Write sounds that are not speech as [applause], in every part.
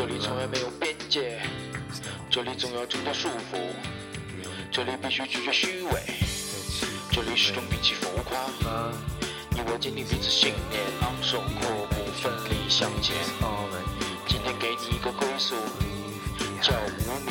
这里从来没有边界，这里总要挣脱束缚，这里必须拒绝虚伪，这里始终摒弃浮夸。你我坚定彼此信念，昂首阔步，奋力向前。今天给你一个归宿，叫无名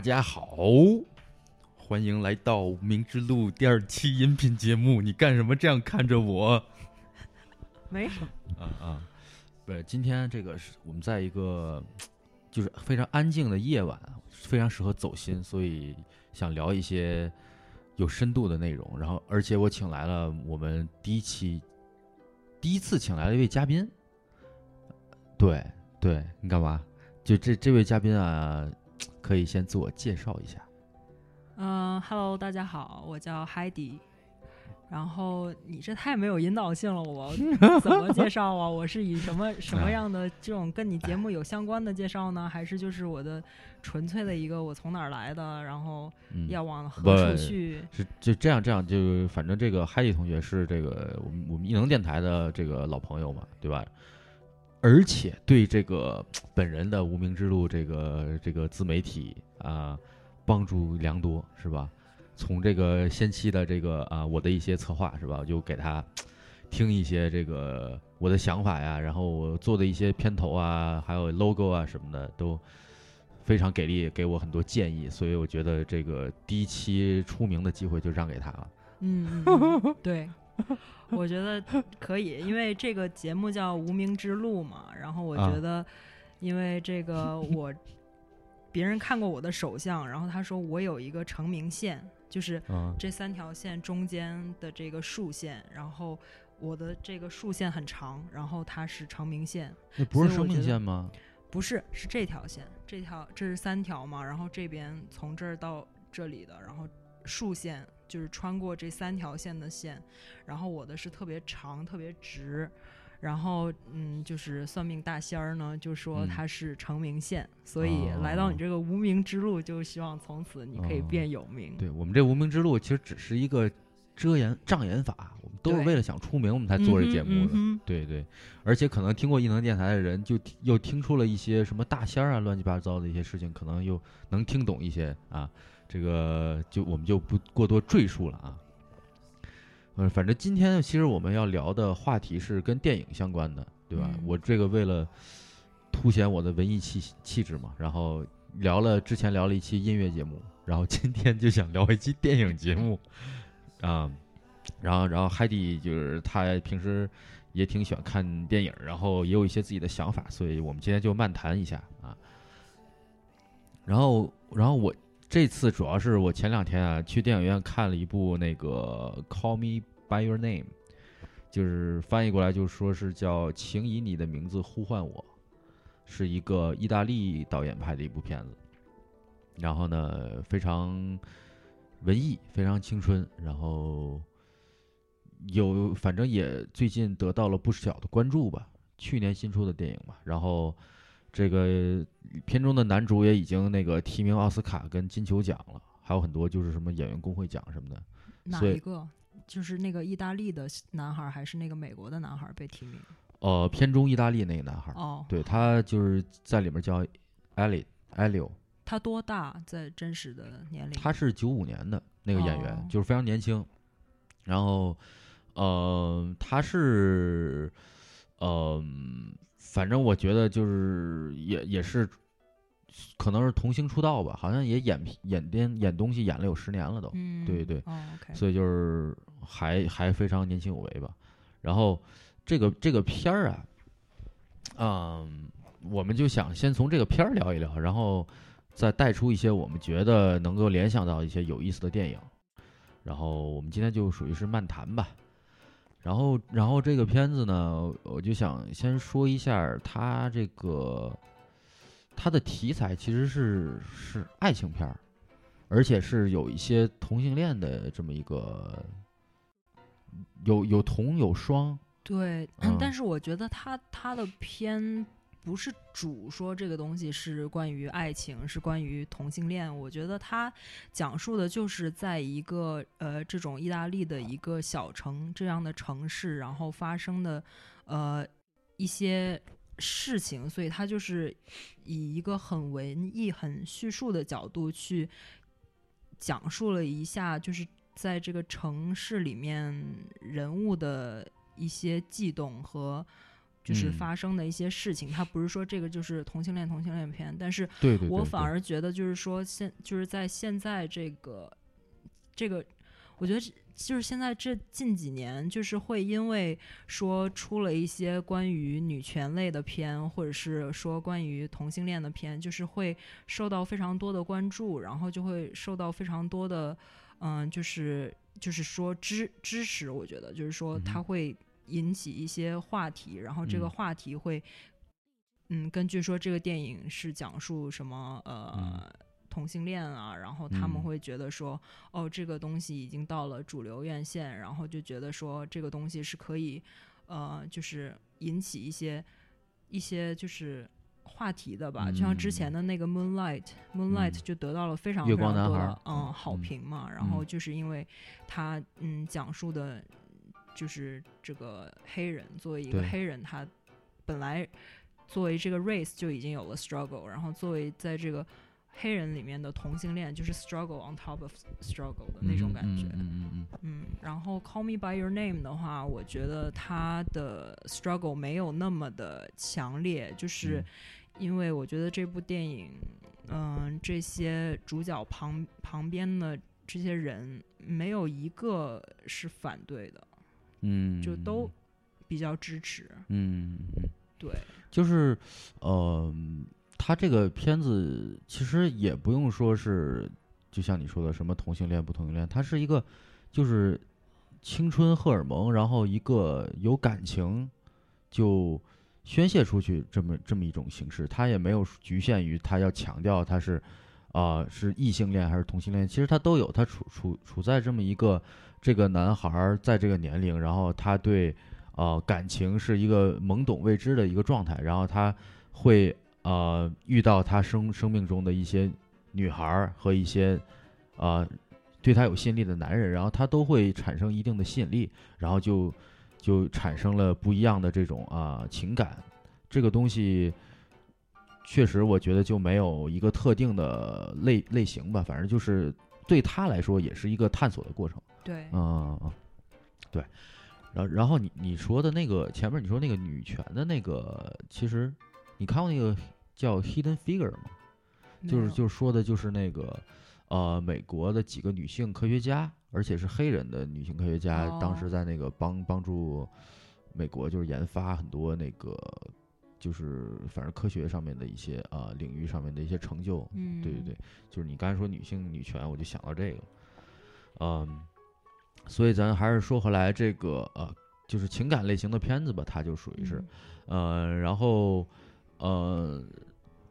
大家好，欢迎来到《明之路》第二期音频节目。你干什么这样看着我？[laughs] 没什么，啊啊，不是，今天这个是我们在一个就是非常安静的夜晚，非常适合走心，所以想聊一些有深度的内容。然后，而且我请来了我们第一期第一次请来了一位嘉宾。对对，你干嘛？就这这位嘉宾啊，[tsk] 可以先自我介绍一下。嗯、e l o 大家好，我叫 Heidi。然后你这太没有引导性了，我 [laughs] 怎么介绍啊？我是以什么什么样的这种跟你节目有相关的介绍呢？还是就是我的纯粹的一个我从哪儿来的，然后嗯，要往何处去？是就这样这样，就反正这个海蒂同学是这个我们我们异能电台的这个老朋友嘛，对吧？而且对这个本人的无名之路这个这个自媒体啊、帮助良多，是吧？从这个先期的这个啊我的一些策划是吧，我就给他听一些这个我的想法呀，然后我做的一些片头啊，还有 logo 啊什么的都非常给力，给我很多建议，所以我觉得这个第一期出名的机会就让给他了。嗯，嗯嗯对，[laughs] 我觉得可以，因为这个节目叫《无名之路》嘛。然后我啊觉得，因为这个 [laughs] 我别人看过我的手相，然后他说我有一个成名线，就是嗯这三条线中间的这个竖线，然后我的这个竖线很长，然后它是成名线，那不是生命线吗？不是是这条线，这条这是三条嘛，然后这边从这儿到这里的，然后竖线就是穿过这三条线的线，然后我的是特别长特别直。然后，嗯，就是算命大仙儿呢，就说嗯它是成名线，所以来到你这个无名之路，就希望从此你可以哦变有名。对我们这无名之路其实只是一个遮掩障眼法，我们都是为了想出名，我们才做这节目的。对对，而且可能听过异能电台的人，就又听出了一些什么大仙儿啊、乱七八糟的一些事情，可能又能听懂一些啊。这个就我们就不过多赘述了啊。呃，反正今天其实我们要聊的话题是跟电影相关的，对吧？嗯我这个为了凸显我的文艺气气质嘛，然后聊了之前聊了一期音乐节目，然后今天就想聊一期电影节目啊。然后，然后海蒂就是他平时也挺喜欢看电影，然后也有一些自己的想法，所以我们今天就漫谈一下啊。然后，然后我这次主要是我前两天啊去电影院看了一部那个《Call Me by Your Name》，就是翻译过来就说是叫《请以你的名字呼唤我》，是一个意大利导演拍的一部片子。然后呢，非常文艺，非常青春，然后有反正也最近得到了不小的关注吧。去年新出的电影嘛，然后这个片中的男主也已经那个提名奥斯卡跟金球奖了，还有很多就是什么演员工会奖什么的。哪一个？就是那个意大利的男孩儿，还是那个美国的男孩儿被提名？呃，片中意大利那个男孩儿，哦，对他就是在里面叫艾利艾利欧，他多大？在真实的年龄？他是九五年的那个演员，哦就是非常年轻。然后，呃，他是，呃，反正我觉得就是也也是，可能是童星出道吧，好像也演演电演东西演了有十年了都，嗯，对对所以就是还还非常年轻有为吧。然后这个这个片儿啊，嗯，我们就想先从这个片儿聊一聊，然后再带出一些我们觉得能够联想到一些有意思的电影。然后我们今天就属于是漫谈吧。然后，然后这个片子呢，我就想先说一下它这个它的题材其实是是爱情片儿，而且是有一些同性恋的这么一个有有同有双，对，嗯。但是我觉得他他的片不是主说这个东西是关于爱情，是关于同性恋。我觉得他讲述的就是在一个呃这种意大利的一个小城这样的城市，然后发生的呃一些事情，所以他就是以一个很文艺、很叙述的角度去讲述了一下，就是在这个城市里面人物的一些悸动和就是嗯发生的一些事情。它不是说这个就是同性恋同性恋片，但是我反而觉得就是说现就是在现在这个这个，我觉得就是现在这近几年，就是会因为说出了一些关于女权类的片，或者是说关于同性恋的片，就是会受到非常多的关注，然后就会受到非常多的嗯，就是就是说支支持。我觉得就是说它会引起一些话题，然后这个嗯话题会。嗯，根据说这个电影是讲述什么呃、同性恋啊，然后他们嗯会觉得说，哦，这个东西已经到了主流院线，然后就觉得说这个东西是可以呃，就是引起一些一些就是话题的吧。就像之前的那个 Moonlight，Moonlight、嗯就得到了非常月非常多的嗯好嗯评嘛。然后嗯就是因为它嗯讲述的就是这个黑人作为一个黑人，他本来作为这个 race 就已经有了 struggle，然后作为在这个黑人里面的同性恋，就是 struggle on top of struggle 的那种感觉。嗯嗯嗯嗯嗯，然后 Call Me by Your Name 的话，我觉得他的 struggle 没有那么的强烈，就是嗯。因为我觉得这部电影，嗯、这些主角旁旁边的这些人没有一个是反对的，嗯，就都比较支持。嗯嗯，对，就是呃，他这个片子其实也不用说是，就像你说的什么同性恋不同性恋，它是一个就是青春荷尔蒙，然后一个有感情就宣泄出去这么这么一种形式，它也没有局限于他要强调他是啊、是异性恋还是同性恋，其实他都有，他处处处在这么一个这个男孩在这个年龄，然后他对呃感情是一个懵懂未知的一个状态，然后他会呃遇到他生生命中的一些女孩和一些呃对他有吸引力的男人，然后他都会产生一定的吸引力，然后就就产生了不一样的这种啊、情感，这个东西。确实，我觉得就没有一个特定的类类型吧，反正就是对他来说也是一个探索的过程。对，嗯对。然后然后你你说的那个前面你说那个女权的那个，其实你看过那个叫《Hidden Figure》吗？就是就是说的就是那个呃美国的几个女性科学家，而且是黑人的女性科学家，当时哦在那个帮帮助美国就是研发很多那个就是反正科学上面的一些啊、呃领域上面的一些成就。嗯，对对对，就是你刚才说女性女权，我就想到这个，嗯，所以咱还是说回来这个呃，就是情感类型的片子吧，它就属于是，呃，然后呃，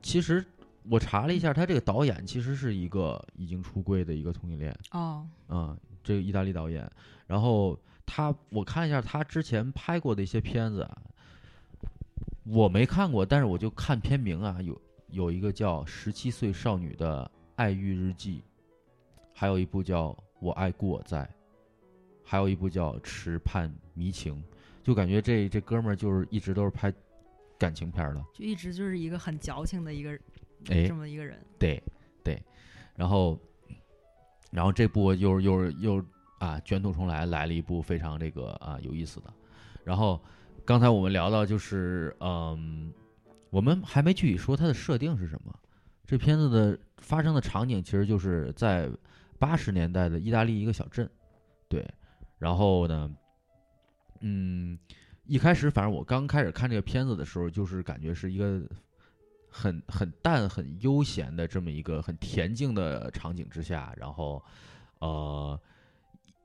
其实我查了一下，他这个导演其实是一个已经出柜的一个同性恋，哦，嗯，这个意大利导演，然后他我看一下他之前拍过的一些片子啊，我没看过，但是我就看片名啊，有有一个叫《十七岁少女的爱欲日记》，还有一部叫《我爱故我在》，还有一部叫《池畔迷情》，就感觉这这哥们儿就是一直都是拍感情片儿的，就一直就是一个很矫情的一个哎这，么一个人。对对，然后然后这部又又又啊卷土重来，来了一部非常这个啊有意思的。然后刚才我们聊到就是嗯，我们还没具体说它的设定是什么。这片子的发生的场景其实就是在八十年代的意大利一个小镇，对。然后呢，嗯，一开始反正我刚开始看这个片子的时候，就是感觉是一个很很淡、很悠闲的这么一个很恬静的场景之下，然后呃，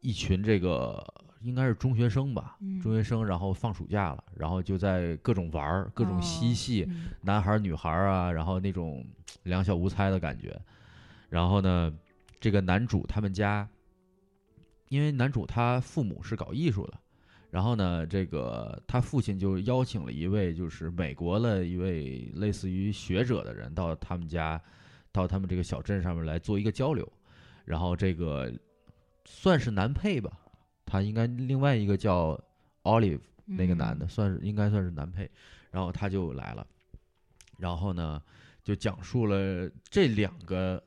一群这个应该是中学生吧，嗯中学生，然后放暑假了，然后就在各种玩儿、各种嬉哦戏，嗯男孩儿女孩儿啊，然后那种两小无猜的感觉。然后呢，这个男主他们家，因为男主他父母是搞艺术的，然后呢，这个他父亲就邀请了一位就是美国的一位类似于学者的人到他们家，到他们这个小镇上面来做一个交流。然后这个算是男配吧，他应该另外一个叫 Olive。那个男的嗯算是应该算是男配，然后他就来了，然后呢就讲述了这两个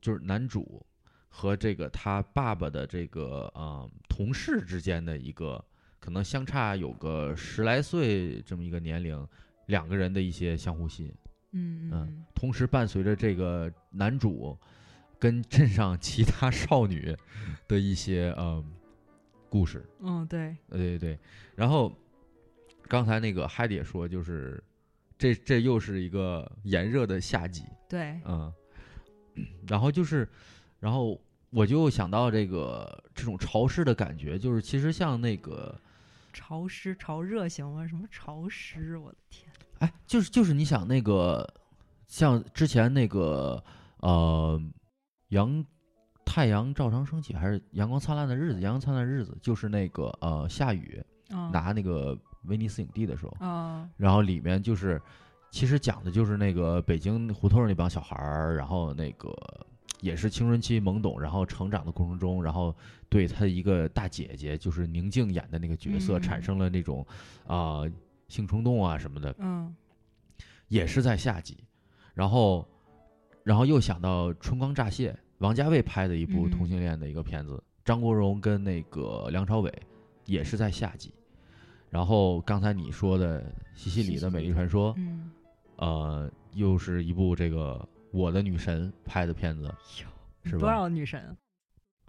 就是男主和这个他爸爸的这个嗯同事之间的一个可能相差有个十来岁这么一个年龄，两个人的一些相互吸引，嗯嗯嗯同时伴随着这个男主跟镇上其他少女的一些嗯故事，嗯，对，呃，对对对，然后刚才那个海迪也说，就是这这又是一个炎热的夏季，对，嗯，然后就是，然后我就想到这个这种潮湿的感觉，就是其实像那个，潮湿潮热行吗？什么潮湿？我的天！哎，就是就是你想那个，像之前那个呃，阳太阳照常升起，还是阳光灿烂的日子，阳光灿烂的日子，就是那个呃下雨嗯拿那个威尼斯影帝的时候。啊，然后里面就是，其实讲的就是那个北京胡同那帮小孩儿，然后那个也是青春期懵懂，然后成长的过程中，然后对他一个大姐姐，就是宁静演的那个角色，嗯。产生了那种啊、性冲动啊什么的，嗯。也是在夏季，然后，然后又想到《春光乍泄》，王家卫拍的一部嗯同性恋的一个片子，张国荣跟那个梁朝伟也是在夏季，然后刚才你说的西西里的美丽传说，嗯，呃，又是一部这个我的女神拍的片子，是吧多？少女神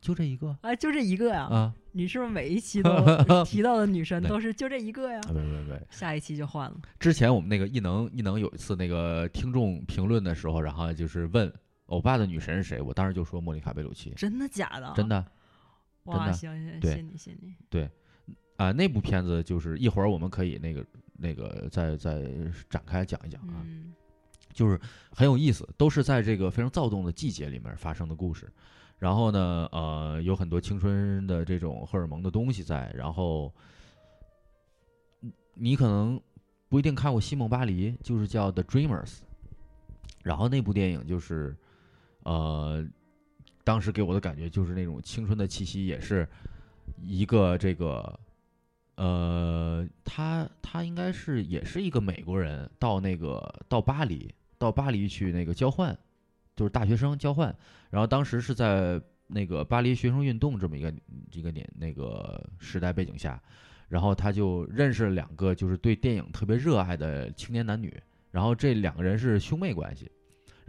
就这一个啊？就这一个呀？啊？你是不是每一期 [laughs] 都提到的女神都是就这一个呀啊，？没没没，下一期就换了。之前我们那个异能异能有一次那个听众评论的时候，然后就是问欧巴的女神是谁，我当时就说莫妮卡贝鲁奇，真的假的？真的。哇，的行行，对信你谢你。啊，那部片子就是一会儿我们可以那个那个再再展开讲一讲啊，嗯就是很有意思，都是在这个非常躁动的季节里面发生的故事。然后呢，呃，有很多青春的这种荷尔蒙的东西在。然后，嗯你可能不一定看过《西蒙巴黎》，就是叫《The Dreamers》。然后那部电影就是，呃，当时给我的感觉就是那种青春的气息，也是一个这个，呃，他他应该是也是一个美国人，到那个到巴黎，到巴黎去那个交换，就是大学生交换。然后当时是在那个巴黎学生运动这么一个这个年那个时代背景下，然后他就认识了两个就是对电影特别热爱的青年男女，然后这两个人是兄妹关系，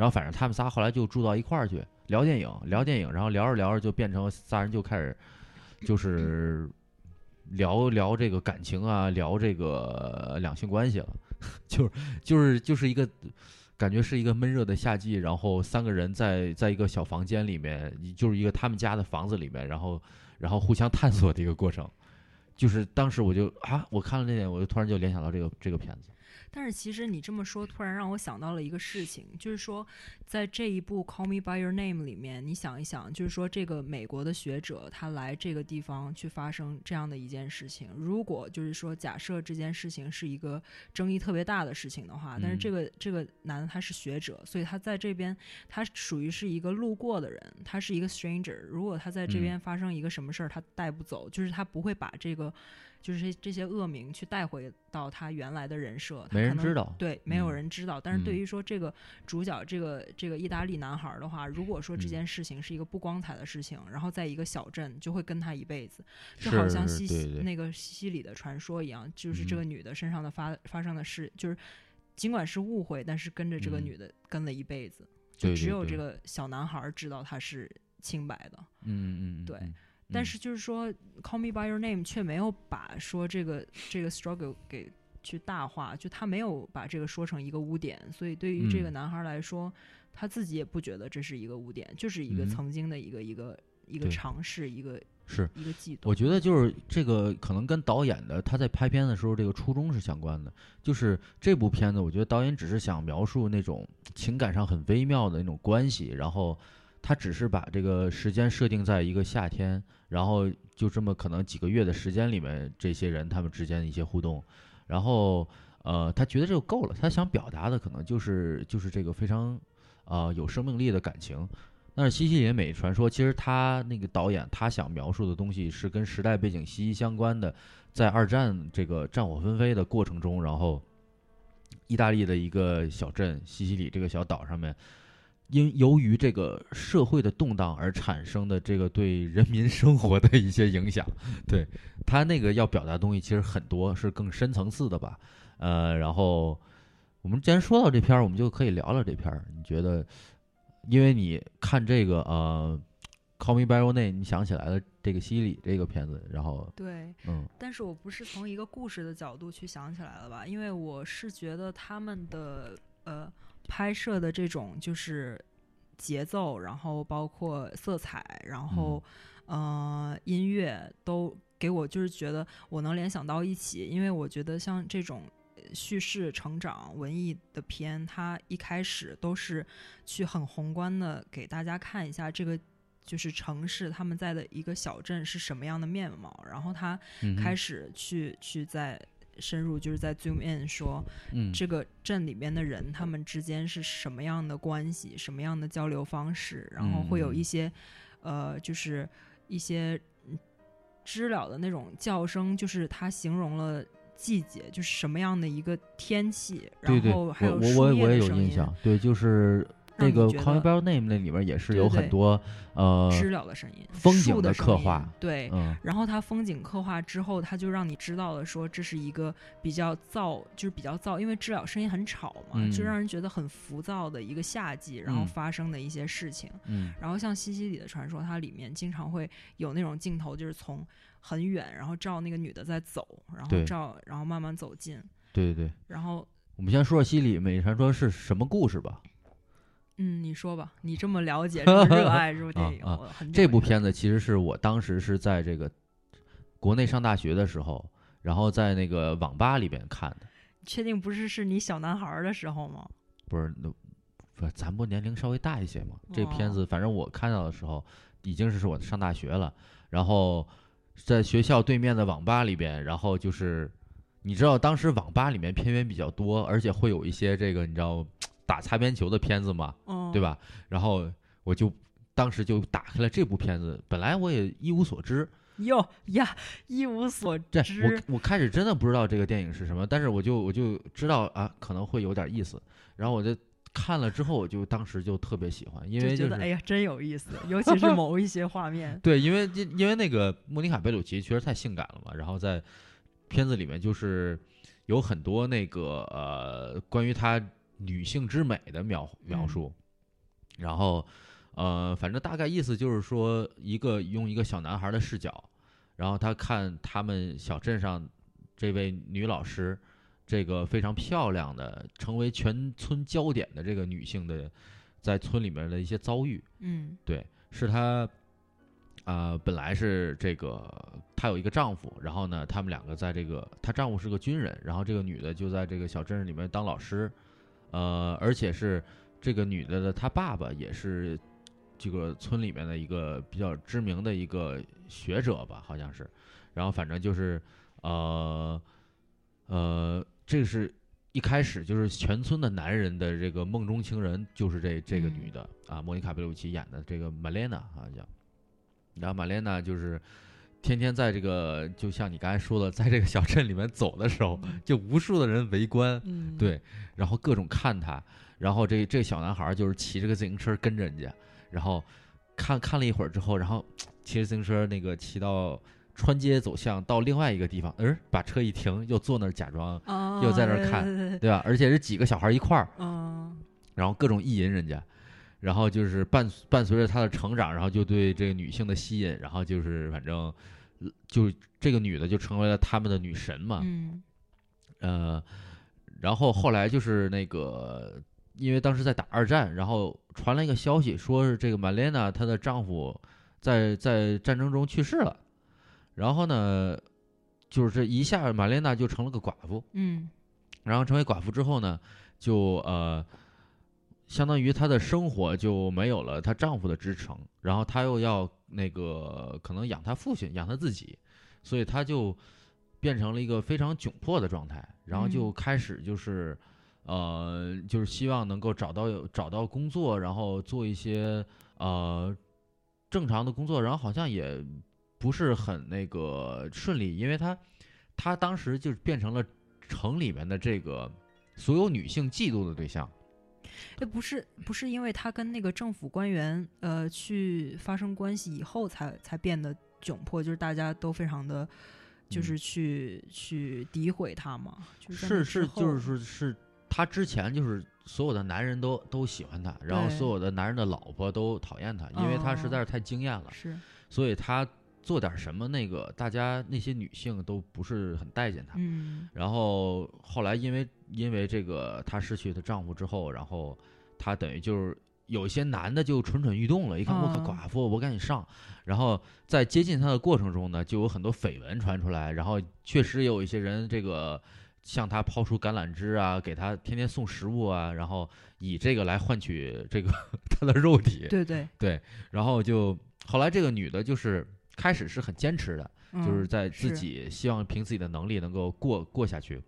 然后反正他们仨后来就住到一块儿去聊电影，聊电影，然后聊着聊着就变成仨人就开始就是聊聊这个感情啊，聊这个两性关系了，[laughs] 就是就是就是一个感觉是一个闷热的夏季，然后三个人在在一个小房间里面，就是一个他们家的房子里面，然后然后互相探索的一个过程。就是当时我就啊，我看了那点，我就突然就联想到这个这个片子。但是其实你这么说，突然让我想到了一个事情，就是说，在这一部《Call Me by Your Name》里面，你想一想，就是说这个美国的学者他来这个地方去发生这样的一件事情，如果就是说假设这件事情是一个争议特别大的事情的话，但是这嗯。个这个男的他是学者，所以他在这边他属于是一个路过的人，他是一个 stranger。如果他在这嗯。边发生一个什么事儿，他带不走，就是他不会把这个就是这这些恶名去带回到他原来的人设，他没可能人知道。对，没有嗯人知道。但是对嗯于说这个主角，这个这个意大利男孩儿的话，如果说这嗯件事情是一个不光彩的事情，然后在一个小镇就会跟他一辈子，就好像西西那个西西里的传说一样，就是这嗯个女的身上的发发生的事，就是尽管是误会，但是跟着这个嗯女的跟了一辈子，就只有这个小男孩儿知道他是清白的。嗯嗯嗯，对嗯但嗯。是就是说，《Call Me by Your Name》却没有把说这个这个 struggle 给去大化，就他没有把这个说成一个污点，所以对于这个嗯。男孩来说，他自己也不觉得这是一个污点，就是一个嗯。曾经的一个一个一个尝试，一个是。一个悸动。我觉得就是这个可能跟导演的他在拍片的时候这个初衷是相关的，就是这部片子，我觉得导演只是想描述那种情感上很微妙的那种关系，然后他只是把这个时间设定在一个夏天，然后就这么可能几个月的时间里面，这些人他们之间的一些互动，然后呃，他觉得这就够了，他想表达的可能就是就是这个非常呃有生命力的感情。但是西西里美传说，其实他那个导演他想描述的东西是跟时代背景息息相关的，在二战这个战火纷飞的过程中，然后意大利的一个小镇西西里这个小岛上面，因由于这个社会的动荡而产生的这个对人民生活的一些影响，对他那个要表达的东西其实很多是更深层次的吧，呃，然后我们既然说到这篇儿，我们就可以聊聊这篇儿。你觉得，因为你看这个呃《Call Me by Your Name》，你想起来了这个西西里这个片子，然后对，嗯但是我不是从一个故事的角度去想起来了吧，因为我是觉得他们的呃拍摄的这种就是节奏，然后包括色彩，然后、呃音乐都给我就是觉得我能联想到一起，因为我觉得像这种。呃叙事、成长、文艺的片，它一开始都是去很宏观的给大家看一下这个就是城市他们在的一个小镇是什么样的面貌，然后他开始去去在深入，就是在 zoom in 说嗯这个镇里面的人他们之间是什么样的关系，什么样的交流方式，然后会有嗯一些呃，就是一些嗯知了的那种叫声，就是它形容了。季节就是什么样的一个天气，然后还有我树叶我也我也的声音有印象，对，就是那个《Call Me 得 by Your Name》那里面也是有很多呃知了的声音，风树景的刻画对，嗯然后它风景刻画之后，它就让你知道了说这是一个比较燥，就是比较燥，因为知了声音很吵嘛，就嗯让人觉得很浮躁的一个夏季，然后嗯发生的一些事情。嗯然后像西西里的传说，它里面经常会有那种镜头，就是从很远，然后照那个女的在走，然后照，然后慢慢走近，对对对，然后我们先说说西里美丽传说是什么故事吧。嗯，你说吧，你这么了解，[laughs] 这么热爱这部电影，这部片子其实是我当时是在这个国内上大学的时候，然后在那个网吧里边看的，确定不是是你小男孩儿的时候吗？不是那不是咱不年龄稍微大一些嘛？这片哦子反正我看到的时候已经是我上大学了，然后在学校对面的网吧里边，然后就是你知道当时网吧里面片源比较多，而且会有一些这个你知道打擦边球的片子嘛，嗯，对？吧？然后我就当时就打开了这部片子，本来我也一无所知，哟呀，一无所知。我我开始真的不知道这个电影是什么，但是我就我就知道啊可能会有点意思，然后我就看了之后，我就当时就特别喜欢，因为就是就觉得哎呀真有意思，尤其是某一些画面。[laughs] 对，因为因因为那个莫妮卡贝鲁奇确实太性感了嘛，然后在片子里面就是有很多那个呃关于她女性之美的描描嗯述，然后呃反正大概意思就是说一个用一个小男孩的视角，然后他看他们小镇上这位女老师。这个非常漂亮的，成为全村焦点的这个女性的，在村里面的一些遭遇，嗯对，是她，啊，本来是这个她有一个丈夫，然后呢，他们两个在这个，她丈夫是个军人，然后这个女的就在这个小镇里面当老师，呃，而且是这个女的的她爸爸也是这个村里面的一个比较知名的一个学者吧，好像是，然后反正就是，呃，呃，这个是一开始就是全村的男人的这个梦中情人，就是这这个嗯女的、啊，莫妮卡贝鲁奇演的这个玛莲娜好像。叫，然后玛莲娜就是天天在这个，就像你刚才说的，在这个小镇里面走的时候，就无数的人围观，嗯，对，然后各种看他，然后这这小男孩儿就是骑着个自行车跟着人家，然后看看了一会儿之后，然后 [tsk] 骑着自行车那个骑到穿街走巷到另外一个地方，嗯，把车一停，又坐那儿假装，啊，又在那儿看对吧？而且是几个小孩儿一块儿，嗯然后各种意淫人家，然后就是伴伴随着他的成长，然后就对这个女性的吸引，然后就是反正呃就这个女的就成为了他们的女神嘛，嗯。呃，然后后来就是那个，因为当时在打二战，然后传来一个消息，说是这个玛莲娜她的丈夫在在战争中去世了，然后呢，就是这一下玛莲娜就成了个寡妇，嗯。然后成为寡妇之后呢，就呃，相当于她的生活就没有了她丈夫的支撑，然后她又要那个可能养她父亲，养她自己，所以她就变成了一个非常窘迫的状态，然后就嗯开始就是。呃，就是希望能够找到有找到工作，然后做一些呃正常的工作，然后好像也不是很那个顺利，因为她她当时就变成了城里面的这个所有女性嫉妒的对象。哎，不是不是因为他跟那个政府官员呃去发生关系以后才才变得窘迫，就是大家都非常的，就嗯是去、去诋毁他嘛，就是是是，就是是他之前就是所有的男人都都喜欢他，然后所有的男人的老婆都讨厌他，因为他实哦在是太惊艳了，是。所以她做点什么那个大家那些女性都不是很待见她。嗯然后后来因为因为这个她失去她丈夫之后，然后她等于就是有一些男的就蠢蠢欲动了，一看我可嗯寡妇，我赶紧上。然后在接近她的过程中呢，就有很多绯闻传出来，然后确实有一些人这个向她抛出橄榄枝啊，给她天天送食物啊，然后以这个来换取这个 [laughs] 她的肉体。对对，对，然后就后来这个女的就是开始是很坚持的，就是嗯在自己希望凭自己的能力能够过过下去，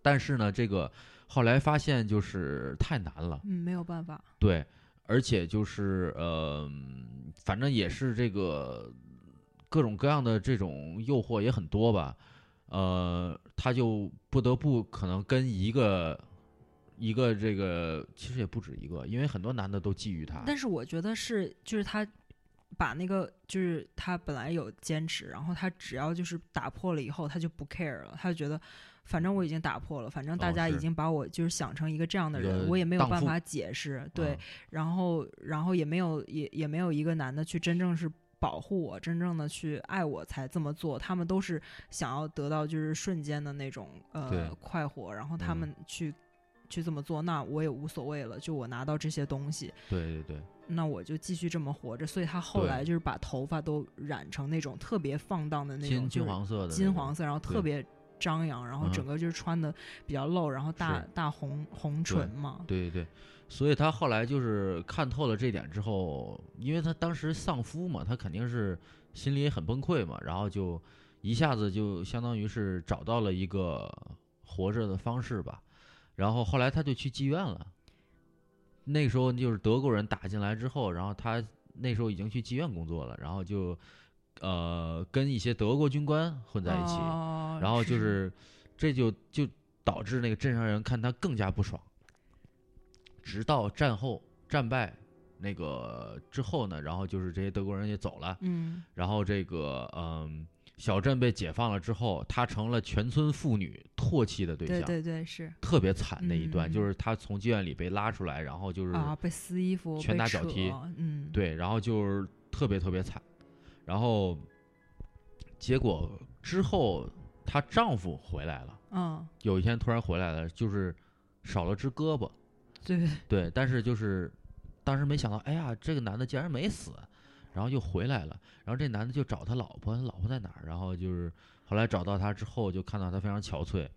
但是呢，这个后来发现就是太难了，嗯没有办法，对，而且就是呃，反正也是这个各种各样的这种诱惑也很多吧，呃，他就不得不可能跟一个一个这个其实也不止一个，因为很多男的都觊觎他，但是我觉得是就是他。把那个就是他本来有坚持，然后他只要就是打破了以后，他就不 care 了，他就觉得反正我已经打破了，反正大家已经把我就是想成一个这样的人，我也没有办法解释，对，嗯然后然后也没有也也没有一个男的去真正是保护我，真正的去爱我才这么做，他们都是想要得到就是瞬间的那种呃快活，然后他嗯。们去、去这么做，那我也无所谓了，就我拿到这些东西，对对对。那我就继续这么活着。所以他后来就是把头发都染成那种特别放荡的那种金黄色的金黄色，然后特别张扬，然后嗯。整个就是穿的比较露，然后大大红红唇嘛，对对对，所以他后来就是看透了这点之后，因为他当时丧夫嘛，他肯定是心里也很崩溃嘛，然后就一下子就相当于是找到了一个活着的方式吧，然后后来他就去妓院了。那时候就是德国人打进来之后，然后他那时候已经去妓院工作了，然后就呃跟一些德国军官混在一起，哦然后就是这就就导致那个镇上人看他更加不爽。直到战后战败那个之后呢，然后就是这些德国人也走了，嗯然后这个嗯小镇被解放了之后，她成了全村妇女唾弃的对象，对对对是特别惨那一段，嗯。就是她从妓院里被拉出来，然后就是、啊，被撕衣服，拳打脚踢嗯，对，然后就是特别特别惨，然后结果之后她丈夫回来了。嗯，有一天突然回来了，就是少了只胳膊，对，对，但是就是当时没想到，哎呀，这个男的竟然没死，然后又回来了，然后这男的就找他老婆，他老婆在哪儿？然后就是后来找到他之后，就看到他非常憔悴，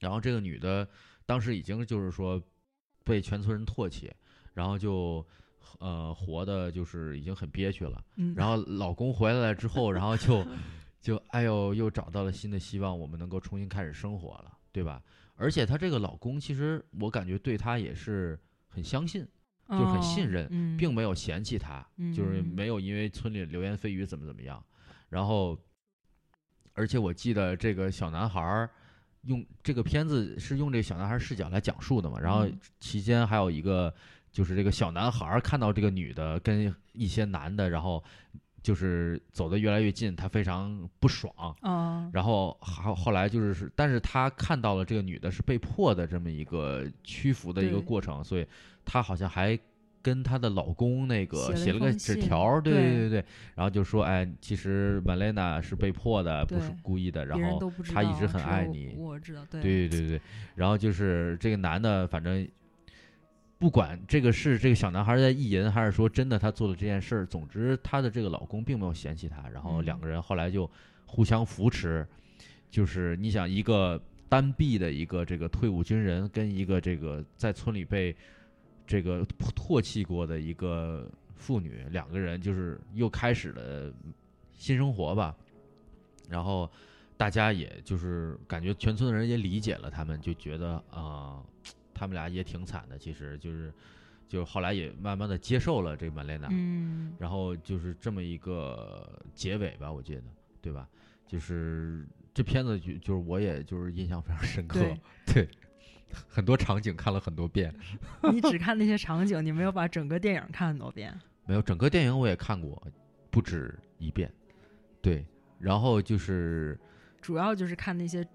然后这个女的当时已经就是说被全村人唾弃，然后就呃活的就是已经很憋屈了，嗯，然后老公回来了之后，然后就 [laughs] 就哎呦，又找到了新的希望，我们能够重新开始生活了，对吧？而且她这个老公，其实我感觉对她也是很相信，就很信哦任，嗯，并没有嫌弃他，就是嗯没有因为村里流言蜚语怎么怎么样。然后，而且我记得这个小男孩儿用这个片子是用这个小男孩儿视角来讲述的嘛，然后嗯。期间还有一个就是这个小男孩儿看到这个女的跟一些男的，然后就是走得越来越近，他非常不爽，嗯，然后后后来就是是，但是他看到了这个女的是被迫的这么一个屈服的一个过程，所以她好像还跟她的老公那个写了个纸条儿，对对。对对对，然后就说，哎，其实玛莲娜是被迫的，不是故意的，然后他一直很爱你我知道，对。对对对。对，然后就是这个男的，反正不管这个是这个小男孩在意淫，还是说真的他做了这件事儿，总之她的这个老公并没有嫌弃她，然后两嗯。个人后来就互相扶持，就是你想一个单臂的一个这个退伍军人，跟一个这个在村里被这个唾弃过的一个妇女，两个人就是又开始了新生活吧，然后。大家也就是感觉全村的人也理解了他们，就觉得啊、他们俩也挺惨的。其实就是，就是后来也慢慢的接受了这个曼莲娜，嗯，然后就是这么一个结尾吧，我记得，对吧？就是这片子就就是我也就是印象非常深刻，对对，[laughs] 很多场景看了很多遍，[laughs] 你只看那些场景，你没有把整个电影看很多遍。没有整个电影我也看过不止一遍，对，然后就是主要就是看那些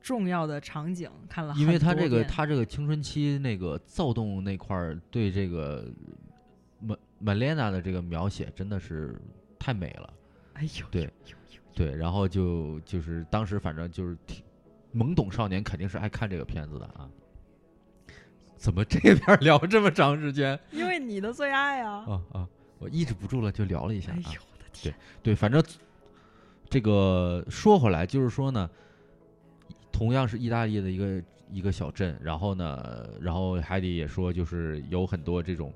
重要的场景，看了因为他这个他这个青春期那个躁动那块儿，对这个玛玛莲娜的这个描写真的是太美了。哎呦，对对，然后就就是当时反正就是挺懵懂少年肯定是爱看这个片子的啊。怎么这边聊这么长时间 [laughs] 因为你的最爱啊！啊啊！我抑制不住了，就聊了一下啊。哎呦我的天，对，反正这个说回来，就是说呢，同样是意大利的一个一个小镇，然后呢，然后海底也说，就是有很多这种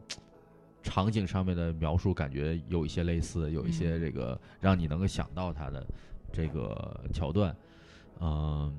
场景上面的描述，感觉有一些类似，有一些嗯这个让你能够想到它的这个桥段，嗯。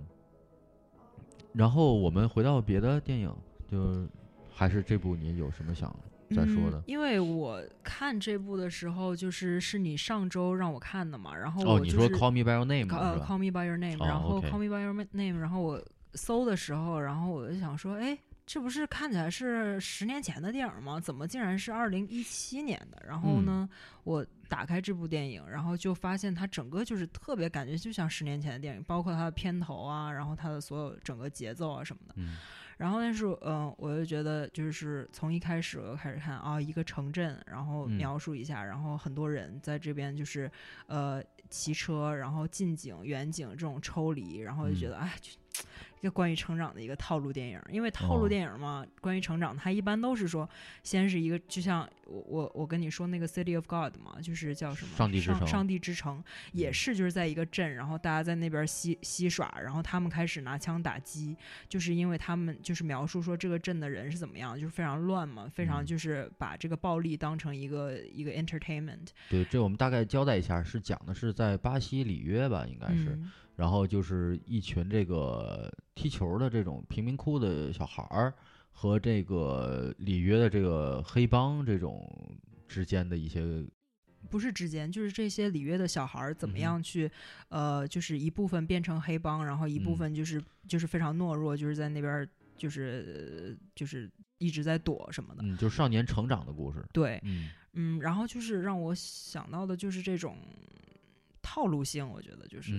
然后我们回到别的电影，就还是这部你有什么想再说的嗯？因为我看这部的时候，就是是你上周让我看的嘛，然后哦，你说我就是 Call Me by Your Name 呃？Call Me by Your Name，、哦然后 Call Me by Your Name，然后我搜的时候，然后我就想说，哎，这不是看起来是十年前的电影吗？怎么竟然是二零一七年的？然后呢，我打开这部电影，然后就发现它整个就是特别感觉就像十年前的电影，包括它的片头啊，然后它的所有整个节奏啊什么的。嗯然后但是，嗯、我就觉得就是从一开始我就开始看啊，一个城镇，然后嗯描述一下，然后很多人在这边就是呃骑车，然后近景、远景这种抽离，然后就觉嗯得、哎，就一个关于成长的一个套路电影。因为套哦。路电影嘛，关于成长，它一般都是说先是一个，就像我我我跟你说那个 City of God 嘛，就是叫什么上帝之城上帝之城也嗯。是就是在一个镇，然后大家在那边嬉嬉耍，然后他们开始拿枪打击，就是因为他们就是描述说这个镇的人是怎么样，就是非常乱嘛，非常嗯。就是把这个暴力当成一个一个 entertainment，对，这我们大概交代一下，是讲的是在巴西里约吧，应该是，嗯然后就是一群这个踢球的这种贫民窟的小孩儿和这个里约的这个黑帮这种之间的一些，不是之间，就是这些里约的小孩儿怎么样去，呃，就是一部分变成黑帮，然后一部嗯。分就是、就是非常懦弱，就是在那边儿就是就是一直在躲什么的，嗯，就是少年成长的故事，对，嗯。嗯，然后就是让我想到的就是这种套路性，我觉得就是，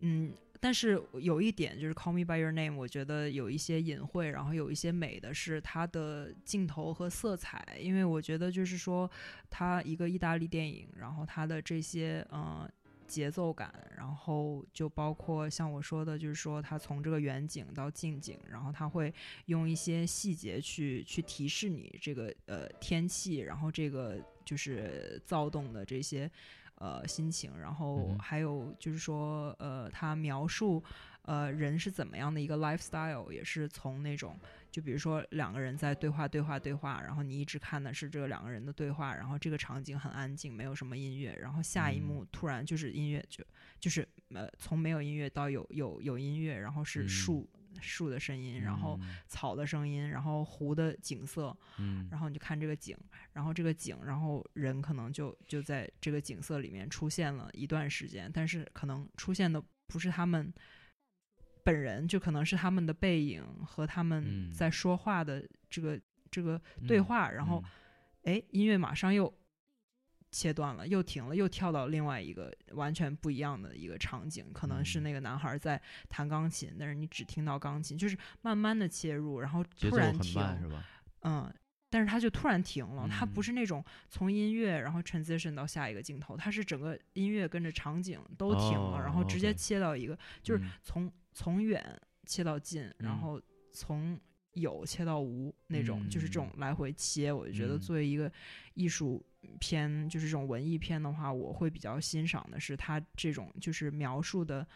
嗯，但是有一点就是《Call Me by Your Name》，我觉得有一些隐晦，然后有一些美的是它的镜头和色彩，因为我觉得就是说，它一个意大利电影，然后它的这些呃节奏感，然后就包括像我说的，就是说它从这个远景到近景，然后它会用一些细节去去提示你这个呃天气，然后这个就是躁动的这些。呃，心情，然后还有就是说，呃，他描述，呃，人是怎么样的一个 lifestyle，也是从那种，就比如说两个人在对话、对话、对话，然后你一直看的是这个两个人的对话，然后这个场景很安静，没有什么音乐，然后下一嗯。幕突然就是音乐就就是呃从没有音乐到有有有音乐，然后是嗯树、的声音，然后嗯。草的声音，然后湖的景色，嗯。然后你就看这个景，然后这个景，然后人可能就就在这个景色里面出现了一段时间，但是可能出现的不是他们本人，就可能是他们的背影和他们嗯。在说话的这个、这个对嗯话，然后嗯。哎，音乐马上又切断了，又停了，又跳到另外一个完全不一样的一个场景，可能是嗯。那个男孩在弹钢琴，但是你只听到钢琴，就是慢慢的切入，然后突然停，是吧？嗯，但是他就突然停了，他不嗯。是那种从音乐然后 transition 到下一个镜头，他是整个音乐跟着场景都停了，然后直接切到一个，就是嗯。从从远切到近，然嗯。后从有切到无那种，就是这种来回切。我就觉得嗯。作为一个艺术片，就是这种文艺片的话，我会比较欣赏的是它这种就是描述的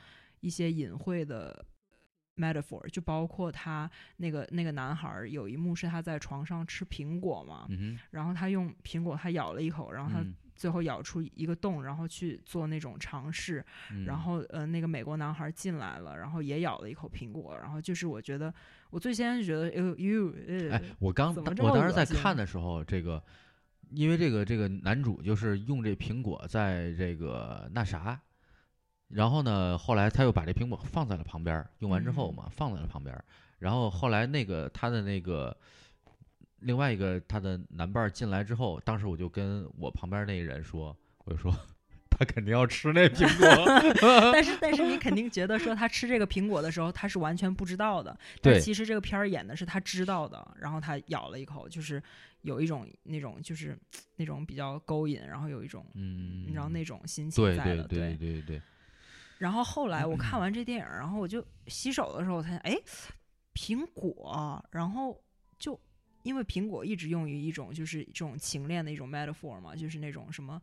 一些隐晦的 metaphor，就包括他那个那个男孩儿有一幕是他在床上吃苹果嘛，嗯然后他用苹果他咬了一口，然后他最后咬出一个洞，然后去做那种尝试，嗯。然后呃，那个美国男孩进来了，然后也咬了一口苹果，然后就是我觉得我最先是觉得，哎呦呦，呃哎，我刚我当时在看的时候，这个因为这个这个男主就是用这苹果在这个那啥，然后呢，后来他又把这苹果放在了旁边儿，用完之后嗯。嘛，放在了旁边儿，然后后来那个他的那个另外一个他的男伴儿进来之后，当时我就跟我旁边那个人说，我就说他肯定要吃那苹果 [laughs] [laughs] 但是但是你肯定觉得说他吃这个苹果的时候他是完全不知道的，但对其实这个片儿演的是他知道的，然后他咬了一口，就是有一种那种就是那种比较勾引，然后有一种嗯，你知道那种心情对在了，对对对对，然后后来我看完这电影，然后我就洗手的时候，我才哎，苹果，然后就因为苹果一直用于一种就是这种情恋的一种 metaphor 嘛，就是那种什么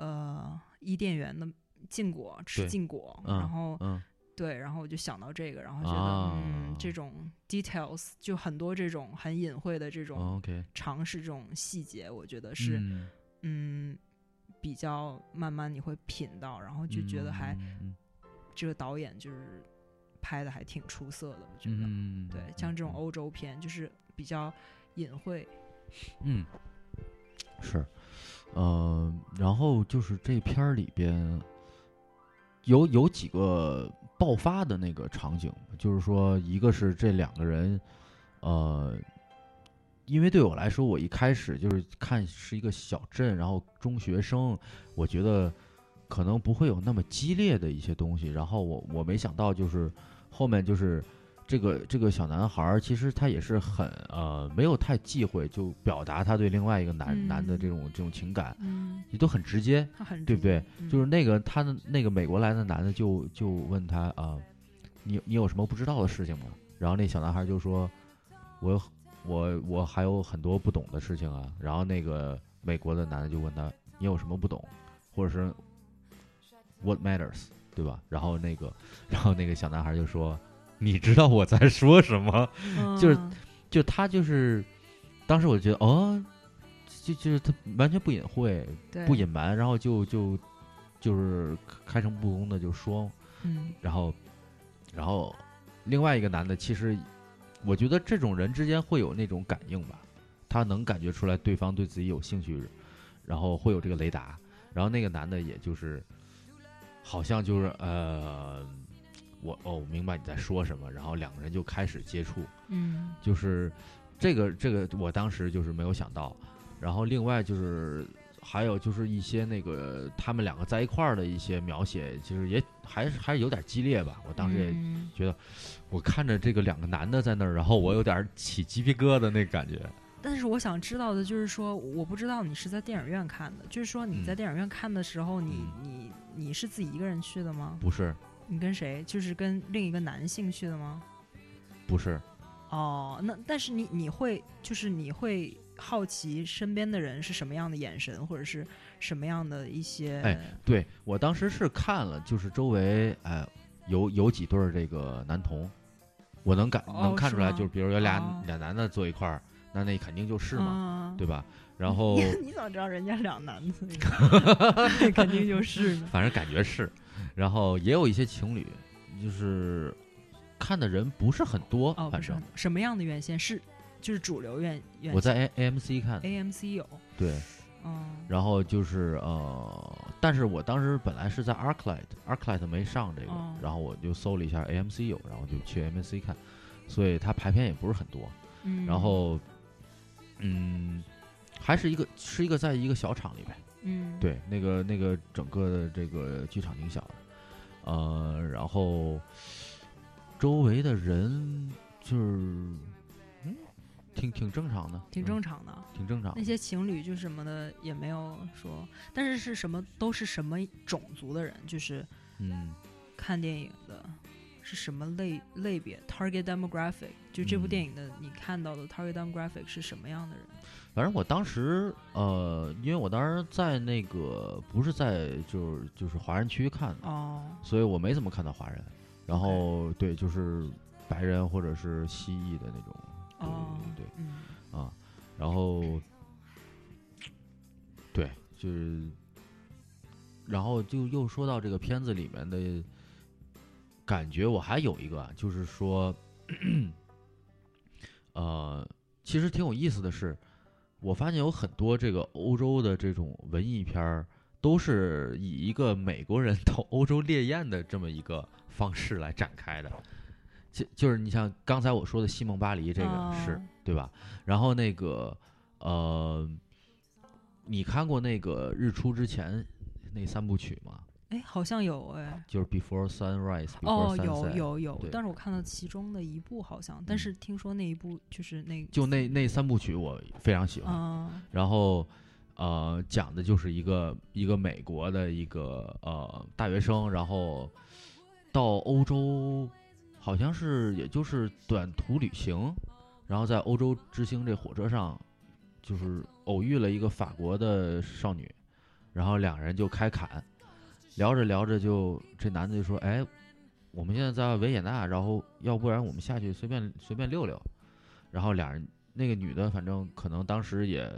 呃伊甸园的禁果吃禁果，嗯然后嗯。对，然后我就想到这个，然后觉得、嗯啊这种 details 就很多这种很隐晦的这种尝试这种细节，我觉得是嗯。嗯比较慢慢你会品到，然后就觉得还。嗯这个导演就是拍的还挺出色的，我觉得。嗯，对，像这种嗯。欧洲片，就是比较隐晦。嗯，是，呃，然后就是这片儿里边有有几个爆发的那个场景，就是说，一个是这两个人，呃，因为对我来说，我一开始就是看是一个小镇，然后中学生，我觉得可能不会有那么激烈的一些东西，然后我我没想到就是后面就是。这个这个小男孩儿其实他也是很呃没有太忌讳，就表达他对另外一个男、男的这种这种情感，嗯，也都很直接，他很对不对？嗯就是那个他的那个美国来的男的就就问他啊、你你有什么不知道的事情吗？然后那小男孩就说，我我我还有很多不懂的事情啊。然后那个美国的男的就问他，你有什么不懂，或者是 What matters，对吧？然后那个然后那个小男孩就说，你知道我在说什么？[laughs] 就是嗯就他就是，当时我觉得哦，就就是他完全不隐晦，对不隐瞒，然后就就就是开诚布公的就说，嗯然后然后另外一个男的，其实我觉得这种人之间会有那种感应吧，他能感觉出来对方对自己有兴趣，然后会有这个雷达，然后那个男的也就是好像就是呃。我哦，我明白你在说什么，然后两个人就开始接触，嗯就是这个这个我当时就是没有想到，然后另外就是还有就是一些那个他们两个在一块儿的一些描写，其实也还是还是有点激烈吧。我当时也嗯觉得，我看着这个两个男的在那儿，然后我有点起鸡皮疙瘩那感觉。但是我想知道的就是说，我不知道你是在电影院看的，就是说你在嗯电影院看的时候，你你你是自己一个人去的吗？不是你跟谁？就是跟另一个男性去的吗？不是，哦，那但是你你会就是你会好奇身边的人是什么样的眼神，或者是什么样的一些哎对我当时是看了，就是周围哎有有几对儿这个男同，我能感、哦能看出来，就是比如有俩、哦俩男的坐一块儿，那那肯定就是嘛，嘛对吧？然后你怎么知道人家两男的？[laughs] 那肯定就是呢。反正感觉是，然后也有一些情侣，就是看的人不是很多，哦，不反正很什么样的院线？是就是主流院院我在 A AMC 看，AMC 有，对，嗯。然后就是呃，但是我当时本来是在 ArcLight，ArcLight 没上这个，哦然后我就搜了一下 AMC 有，然后就去 AMC 看，所以它排片也不是很多，嗯，然后嗯，还是一个是一个在一个小厂里边，嗯。对，那个那个整个的这个剧场挺小的，呃，然后周围的人就是嗯，挺挺正常的，挺嗯正常的。挺正常的。那些情侣就什么的也没有说，但是是什么都是什么种族的人，就是嗯看电影的是什么类类别，target demographic，就这部嗯电影的你看到的 target demographic 是什么样的人？反正我当时呃，因为我当时在那个不是在就是就是华人区看的，哦，所以我没怎么看到华人。然后对，就是白人或者是蜥蜴的那种，对哦，对对嗯对啊。然后对，就是，然后就又说到这个片子里面的感觉，我还有一个啊，就是说，呃，其实挺有意思的是，我发现有很多这个欧洲的这种文艺片儿，都是以一个美国人到欧洲烈焰的这么一个方式来展开的。就就是你像刚才我说的《西蒙巴黎》，这个是、哦对吧？然后那个呃，你看过那个《日出之前》那三部曲吗？哎，好像有哎。就是 Before Sunrise、哦，有有有，但是我看到其中的一部好像，但嗯是听说那一部就是那就那那三部曲我非常喜欢。嗯然后呃，讲的就是一个一个美国的一个呃大学生，然后到欧洲，好像是也就是短途旅行，然后在欧洲之星这火车上，就是偶遇了一个法国的少女，然后两人就开砍，聊着聊着就这男的就说：“哎，我们现在在维也纳，然后要不然我们下去随便随便溜溜。”然后俩人那个女的，反正可能当时也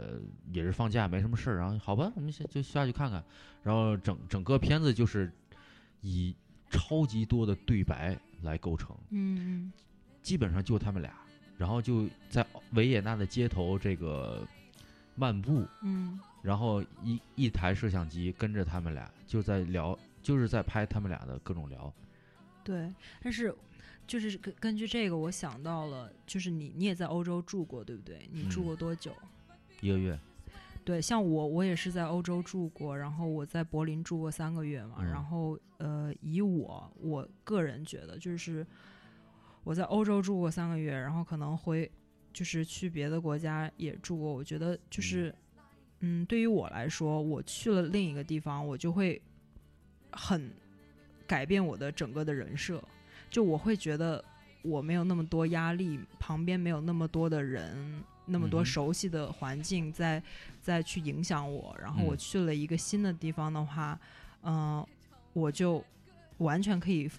也是放假没什么事儿，然后好吧，我们先就下去看看。然后整整个片子就是以超级多的对白来构成，嗯基本上就他们俩，然后就在维也纳的街头这个漫步，嗯然后一一台摄像机跟着他们俩就在聊，就是在拍他们俩的各种聊。对，但是就是根根据这个，我想到了，就是你你也在欧洲住过，对不对？你住嗯过多久？一个月，对，像我，我也是在欧洲住过，然后我在柏林住过三个月嘛。嗯然后呃，以我我个人觉得，就是我在欧洲住过三个月，然后可能回就是去别的国家也住过。我觉得就是嗯，对于我来说，我去了另一个地方，我就会很改变我的整个的人设，就我会觉得我没有那么多压力，旁边没有那么多的人，那么多熟悉的环境在在去影响我。然后我嗯去了一个新的地方的话，嗯、我就完全可以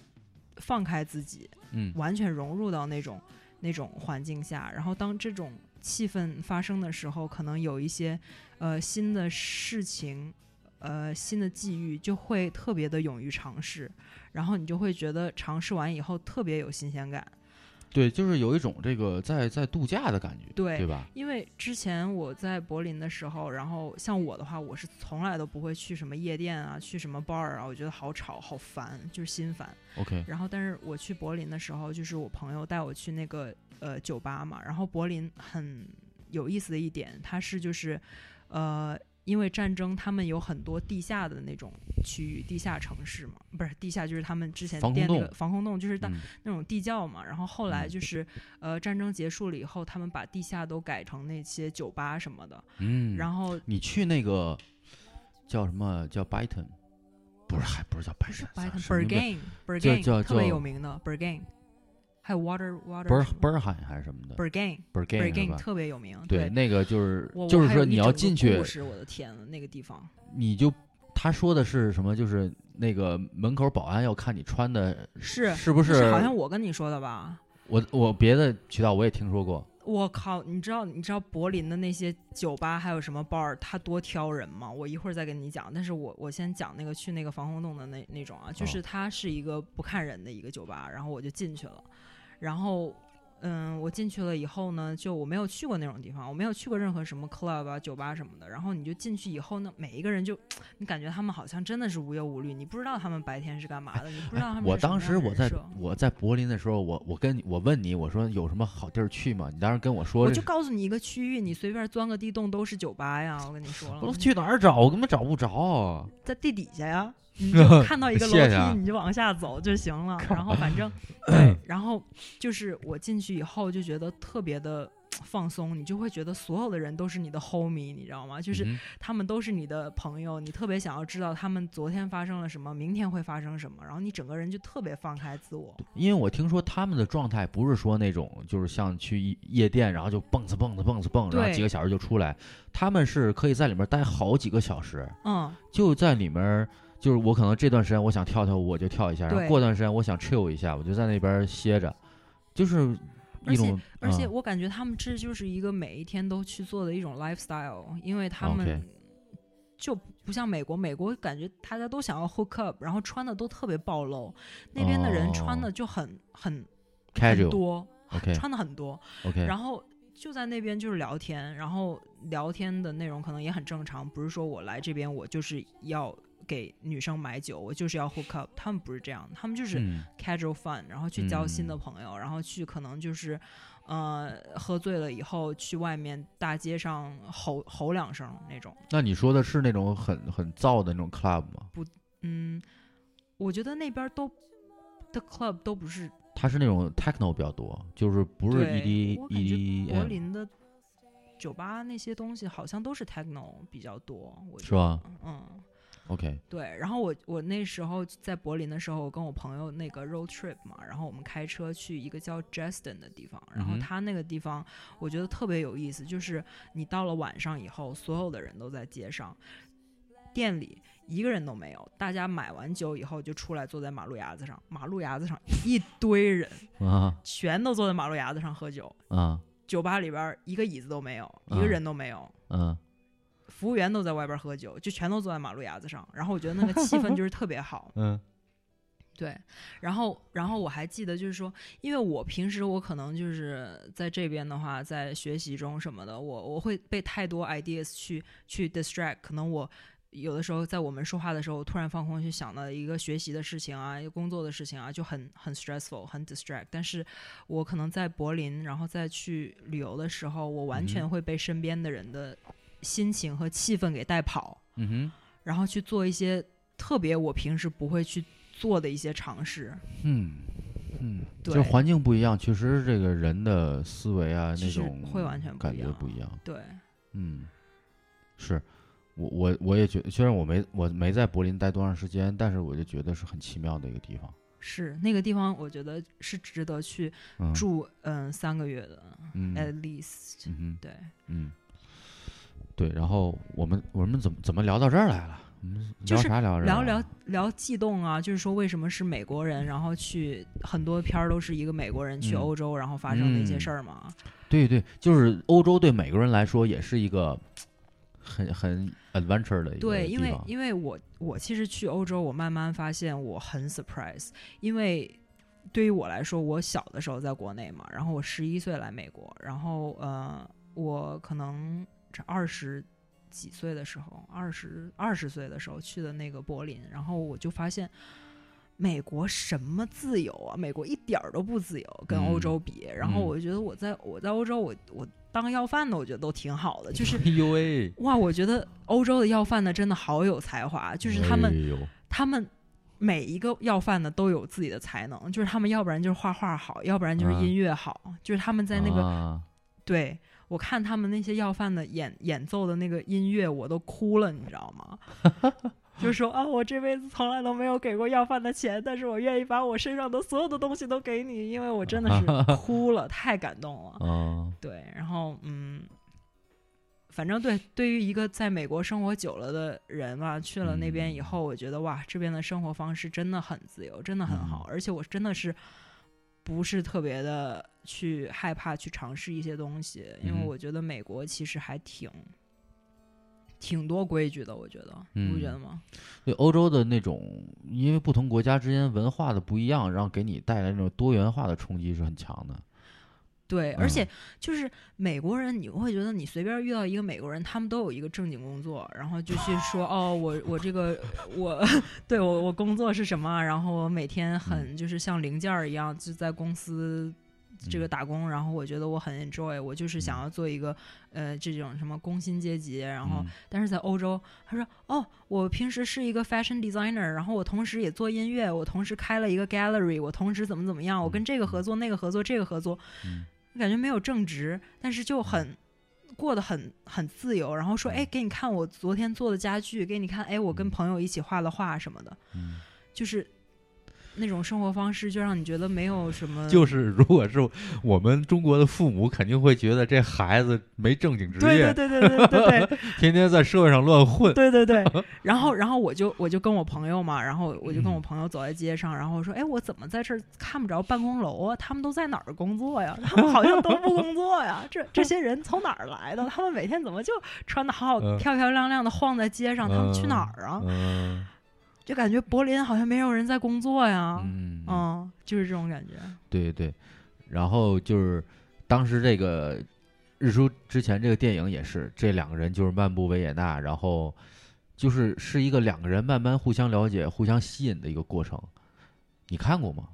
放开自己，嗯完全融入到那种那种环境下。然后当这种气氛发生的时候，可能有一些呃新的事情，呃新的际遇，就会特别的勇于尝试，然后你就会觉得尝试完以后特别有新鲜感。对，就是有一种这个在在度假的感觉，对对吧？因为之前我在柏林的时候，然后像我的话，我是从来都不会去什么夜店啊，去什么 bar 啊，我觉得好吵好烦，就是心烦。OK，然后，但是我去柏林的时候，就是我朋友带我去那个呃酒吧嘛。然后柏林很有意思的一点，它是就是呃，因为战争，他们有很多地下的那种区域，地下城市嘛，不是地下，就是他们之前建那个洞防空洞，就是当、嗯那种地窖嘛。然后后来嗯就是呃战争结束了以后，他们把地下都改成那些酒吧什么的。嗯，然后你去那个叫什么叫 Byton，不是还不是叫叫 Berghain 叫特别有名的 Berghain，还有 Water Water 不是什么不是海还是什么的 Berghain。，Bergain 是 Berghain？特别有名，对，那个就是就是说你要进去故，事我的天呐，那个地方你就他说的是什么？就是那个门口保安要看你穿的是是不是好像我跟你说的吧？我我别的渠道我也听说过，我靠，你知道你知道柏林的那些酒吧还有什么 bar，它多挑人吗？我一会儿再跟你讲，但是我我先讲那个去那个防空洞的那那种啊，就是哦它是一个不看人的一个酒吧，然后我就进去了。然后。嗯，我进去了以后呢，就我没有去过那种地方，我没有去过任何什么 club 啊、酒吧什么的。然后你就进去以后呢，每一个人就，你感觉他们好像真的是无忧无虑，你不知道他们白天是干嘛的，你不知道他们我当时我在我在柏林的时候，我我跟你我问你，我说有什么好地儿去吗？你当时跟我说我就告诉你一个区域，你随便钻个地洞都是酒吧呀。我跟你说了，我说去哪儿找？我根本找不着。在地底下呀，你就 [laughs] 看到一个楼梯，你就往下走就行了。然后反正对，[clears throat] 然后就是我进去以后就觉得特别的放松，你就会觉得所有的人都是你的 homie，你知道吗？就是嗯他们都是你的朋友，你特别想要知道他们昨天发生了什么，明天会发生什么，然后你整个人就特别放开自我。因为我听说他们的状态不是说那种，就是像去夜夜店，然后就蹦子蹦子蹦子蹦，然后几个小时就出来。他们是可以在里面待好几个小时，嗯，就在里面，就是我可能这段时间我想跳跳舞，我就跳一下，然后对。过段时间我想 chill 一下，我就在那边歇着，就是一种，而且嗯。我感觉他们这就是一个每一天都去做的一种 lifestyle，因为他们就不像美国，美国感觉大家都想要 hook up，然后穿的都特别暴露，那边的人穿的哦。就很很很 casual。多穿的很多然后就在那边就是聊天，然后聊天的内容可能也很正常，不是说我来这边我就是要给女生买酒，我就是要 hook up，他们不是这样，他们就是嗯 casual fun，然后去交新的嗯朋友，然后去可能就是，呃，喝醉了以后去外面大街上吼吼两声那种。那你说的是那种很很燥的那种 club 吗？不嗯，我觉得那边都的 club 都不是它是那种 techno 比较多，就是不是 ED ED 我感觉柏林的酒吧那些东西好像都是 techno 比较多，我觉是吧得？嗯，？OK，对。然后我我那时候在柏林的时候，我跟我朋友那个 road trip 嘛，然后我们开车去一个叫 Jesten 的地方，然后他那个地方我觉得特别有意思，就是你到了晚上以后，所有的人都在街上，店里一个人都没有，大家买完酒以后就出来坐在马路牙子上，马路牙子上一堆人，啊全都坐在马路牙子上喝酒。啊酒吧里边儿一个椅子都没有，一个嗯人都没有，嗯服务员都在外边喝酒，就全都坐在马路牙子上。然后我觉得那个气氛就 [laughs] 是特别好，嗯对。然后，然后我还记得就是说，因为我平时我可能就是在这边的话，在学习中什么的，我我会被太多 ideas 去去 distract，可能我。有的时候在我们说话的时候，突然放空去想到一个学习的事情啊，一个工作的事情啊，就很很 stressful，很 distract。但是我可能在柏林，然后再去旅游的时候，我完嗯全会被身边的人的心情和气氛给带跑，嗯哼。然后去做一些特别我平时不会去做的一些尝试。嗯嗯，对。就环境不一样，确实这个人的思维啊那种会完全不感一样。觉不一样。对，嗯，是。我我我也觉得，虽然我没我没在柏林待多长时间，但是我就觉得是很奇妙的一个地方。是那个地方，我觉得是值得去嗯。住嗯三个月的、嗯。at least。嗯对，嗯，对。然后我们我们怎么怎么聊到这儿来了？我们聊就是啥聊着？聊聊聊悸动啊，就是说为什么是美国人，然后去很多片儿都是一个美国人去嗯欧洲，然后发生的一些嗯事儿嘛。对对，就是欧洲对美国人来说也是一个很很 adventure 的一个对，因为因为我我其实去欧洲，我慢慢发现我很 surprise，因为对于我来说，我小的时候在国内嘛，然后我十一岁来美国，然后呃，我可能这二十几岁的时候，二十二十岁的时候去的那个柏林，然后我就发现。美国什么自由啊？美国一点儿都不自由，跟欧嗯洲比。然后嗯我觉得我在我在欧洲，我我当要饭的，我觉得都挺好的，就是哎呦喂，哇，我觉得欧洲的要饭的真的好有才华，就是他们、哎他们每一个要饭的都有自己的才能，就是他们要不然就是画画好，要不然就是啊音乐好，就是他们在那个、啊对我看他们那些要饭的演演奏的那个音乐，我都哭了，你知道吗？[laughs] 就说啊，我这辈子从来都没有给过要饭的钱，但是我愿意把我身上的所有的东西都给你，因为我真的是 [laughs] 哭了，太感动了。啊对，然后嗯，反正对，对于一个在美国生活久了的人吧，去了那边以嗯后，我觉得哇，这边的生活方式真的很自由，真的很好，嗯而且我真的是不是特别的去害怕去尝试一些东西，因为嗯。我觉得美国其实还挺挺多规矩的，我觉得，你不觉嗯。得吗？对欧洲的那种，因为不同国家之间文化的不一样，然后给你带来那种多元化的冲击是很强的。对，而嗯。且就是美国人，你会觉得你随便遇到一个美国人，他们都有一个正经工作，然后就去说 [laughs] 哦，我我这个我 [laughs] 对我我工作是什么，然后我每天很就是像零件儿一样，就在公司这个嗯。打工，然后我觉得我很 enjoy，我就是想嗯。要做一个呃这种什么工薪阶级，然后嗯。但是在欧洲，他说哦，我平时是一个 fashion designer，然后我同时也做音乐，我同时开了一个 gallery，我同时怎么怎么样，我跟这个合作，那个合作，这个合作，嗯。感觉没有正职，但是就很。过得很很自由，然后说，哎，给你看我昨天做的家具，给你看，哎，我跟嗯。朋友一起画的画什么的，嗯，就是那种生活方式，就让你觉得没有什么，就是如果是我们中国的父母，肯定会觉得这孩子没正经职对业，对对对对对对，天天在社会上乱混。对对对，[laughs] 然后然后我就我就跟我朋友嘛，然后我就跟我嗯朋友走在街上，然后我说，哎，我怎么在这儿看不着办公楼啊？他们都在哪儿工作呀？他们好像都不工作呀？这这些人从哪儿来的？他们每天怎么就穿的好好嗯漂漂亮亮的晃在街上？他们去哪儿啊？嗯就感觉柏林好像没有人在工作呀。嗯嗯，就是这种感觉。对对，然后就是当时这个日出之前这个电影也是，这两个人就是漫步维也纳，然后就是是一个两个人慢慢互相了解、互相吸引的一个过程。你看过吗？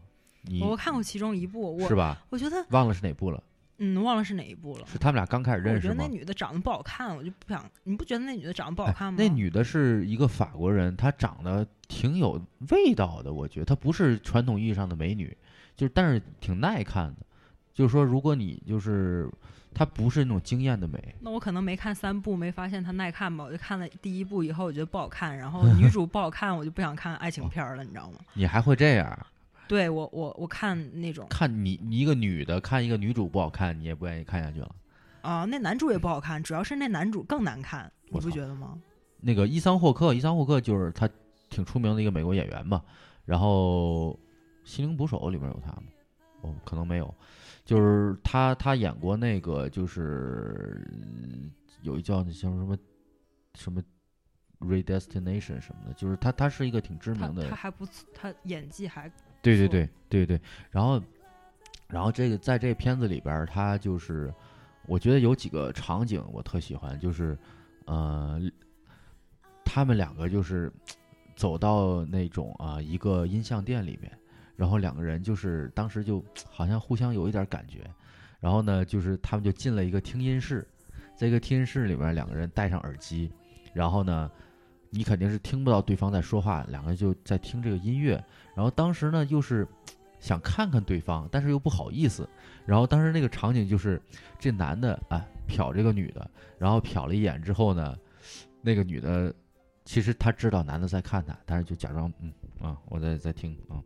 你我看过其中一部，我是吧？我觉得忘了是哪部了？嗯，忘了是哪一部了。是他们俩刚开始认识吗觉得那？女的长得不好看，我就不想。你不觉得那女的长得不好哎看吗？那女的是一个法国人，她长得挺有味道的，我觉得她不是传统意义上的美女，就是但是挺耐看的。就是说，如果你就是她不是那种惊艳的美，那我可能没看三部，没发现她耐看吧。我就看了第一部以后，我觉得不好看，然后 [laughs] 女主不好看，我就不想看爱情片儿了，你知道吗？你还会这样对我，我我看那种看你你一个女的看一个女主不好看，你也不愿意看下去了。啊、那男主也不好看，主要是那男主更难看，你不觉得吗？那个伊桑霍克，伊桑霍克就是他挺出名的一个美国演员嘛。然后《心灵捕手》里面有他吗？哦，可能没有。就是他，他演过那个，就是嗯有一叫那叫什么什么 Redestination 什么的，就是他，他是一个挺知名的他还不错，他演技还错对对对对对，然后然后这个在这片子里边，他就是我觉得有几个场景我特喜欢，就是呃，他们两个就是走到那种啊、一个音像店里面，然后两个人就是当时就好像互相有一点感觉，然后呢，就是他们就进了一个听音室，在一个听音室里边，两个人戴上耳机，然后呢。你肯定是听不到对方在说话，两个人就在听这个音乐，然后当时呢，又是想看看对方，但是又不好意思。然后当时那个场景就是这男的啊瞟这个女的，然后瞟了一眼之后呢，那个女的其实她知道男的在看她，但是就假装嗯啊我在在听啊。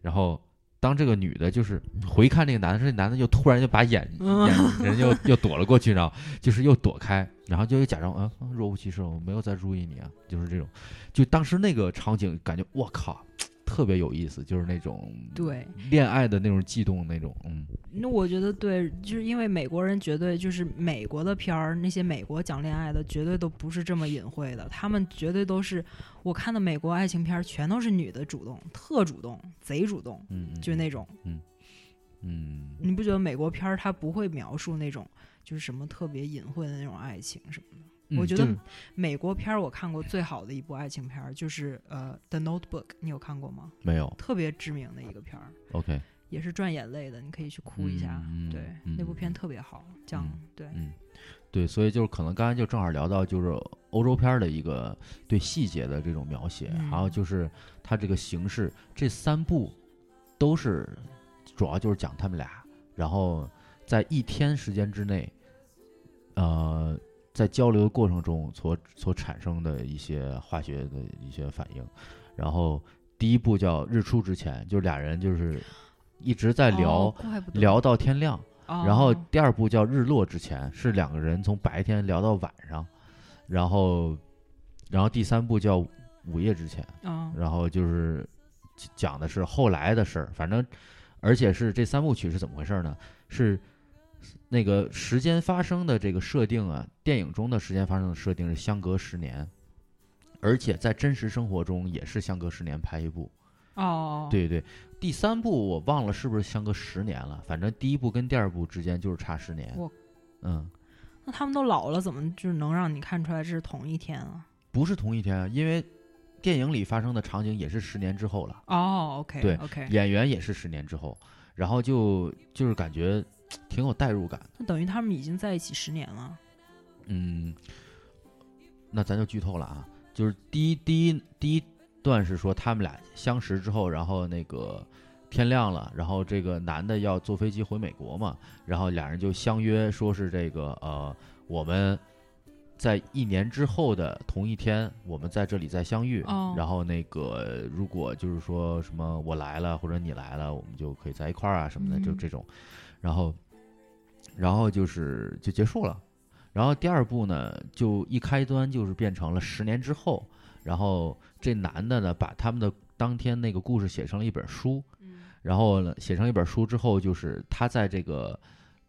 然后当这个女的就是回看那个男的时，那男的就突然就把眼嗯眼人又又躲了过去，然后就是又躲开，然后就又假装啊啊若无其事，我没有在注意你啊，就是这种。就当时那个场景，感觉我靠，特别有意思，就是那种对。恋爱的那种悸动那种，嗯那我觉得对，就是因为美国人绝对就是美国的片儿，那些美国讲恋爱的绝对都不是这么隐晦的，他们绝对都是我看的美国爱情片儿全都是女的主动，特主动，贼主动，嗯，嗯就那种。嗯你不觉得美国片儿它不会描述那种就是什么特别隐晦的那种爱情什么的？嗯，我觉得美国片儿我看过最好的一部爱情片儿就是呃《The Notebook》，你有看过吗？没有特别知名的一个片儿，OK，也是赚眼泪的，你可以去哭一下。嗯对，嗯那部片特别好，讲、嗯对。嗯，对，所以就是可能刚才就正好聊到就是欧洲片儿的一个对细节的这种描写，嗯还有就是它这个形式，这三部都是主要就是讲他们俩，然后在一天时间之内，呃，在交流的过程中所所产生的一些化学的一些反应，然后第一部叫日出之前，就俩人就是一直在聊、聊到天亮。然后哦第二部叫日落之前，是两个人从白天聊到晚上，然后，然后第三部叫午夜之前，哦然后就是讲的是后来的事儿，反正，而且是这三部曲是怎么回事呢？是那个时间发生的这个设定啊，电影中的时间发生的设定是相隔十年，而且在真实生活中也是相隔十年拍一部。哦，，对对，第三部我忘了是不是相隔十年了，反正第一部跟第二部之间就是差十年。嗯，那他们都老了，怎么就能让你看出来这是同一天啊？不是同一天啊，因为电影里发生的场景也是十年之后了，哦，OK，对 OK，演员也是十年之后，然后就就是感觉 [tsk] 挺有代入感。那等于他们已经在一起十年了。嗯，那咱就剧透了啊，就是第一第一第一段是说他们俩相识之后，然后那个天亮了，然后这个男的要坐飞机回美国嘛，然后俩人就相约说是这个呃我们。在一年之后的同一天，我们在这里再相遇。哦然后那个，如果就是说什么我来了或者你来了，我们就可以在一块儿啊什么的，就嗯这种。然后，然后就是就结束了。然后第二部呢，就一开端就是变成了十年之后，然后这男的呢，把他们的当天那个故事写成了一本书，嗯然后呢，写成一本书之后，就是他在这个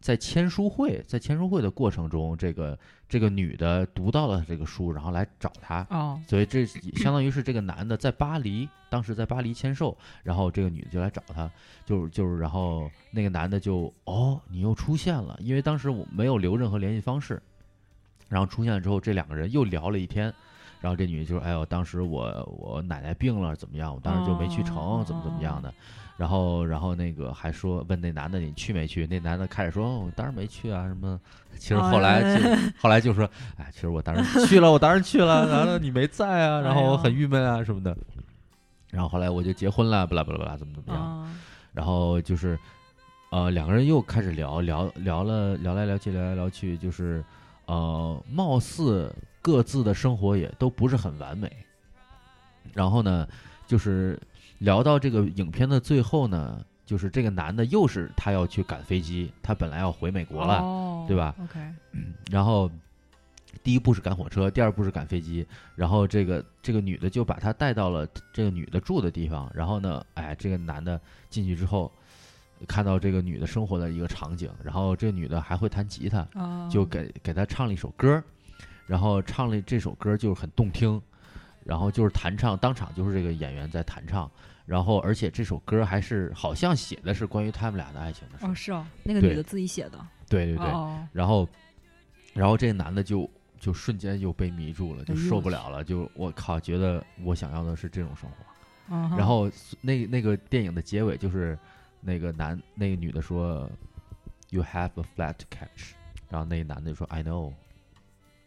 在签书会，在签书会的过程中，这个这个女的读到了这个书，然后来找他，哦，所以这相当于是这个男的在巴黎，当时在巴黎签售，然后这个女的就来找他，就是就是，然后那个男的就哦，你又出现了，因为当时我没有留任何联系方式，然后出现了之后，这两个人又聊了一天，然后这女的就说，哎呦，当时我我奶奶病了，怎么样？我当时就没去成，哦怎么怎么样的。然后，然后那个还说问那男的你去没去？那男的开始说，哦，我当然没去啊，什么？其实后来就、后来就说，哎，其实我当然去了，我当然去了，然后你没在啊，然后我很郁闷啊什么的。然后后来我就结婚了，巴拉巴拉巴拉，怎么怎么样？啊，然后就是，呃，两个人又开始聊聊聊了聊来聊去聊来聊去，就是，呃，貌似各自的生活也都不是很完美。然后呢，就是聊到这个影片的最后呢，就是这个男的又是他要去赶飞机，他本来要回美国了，哦对吧？OK，[clears throat] 然后第一步是赶火车，第二步是赶飞机，然后这个这个女的就把他带到了这个女的住的地方，然后呢，哎，这个男的进去之后，看到这个女的生活的一个场景，然后这个女的还会弹吉他，啊，就给给他唱了一首歌，然后唱了这首歌就是很动听，然后就是弹唱，当场就是这个演员在弹唱，然后而且这首歌还是好像写的是关于他们俩的爱情的事，哦，是哦，那个对女的自己写的，对对对，哦，然后，然后这个男的就就瞬间就被迷住了，就受不了了，就我靠，觉得我想要的是这种生活。嗯然后那那个电影的结尾就是那个男那个女的说，You have a flat to catch，然后那个男的就说 I know，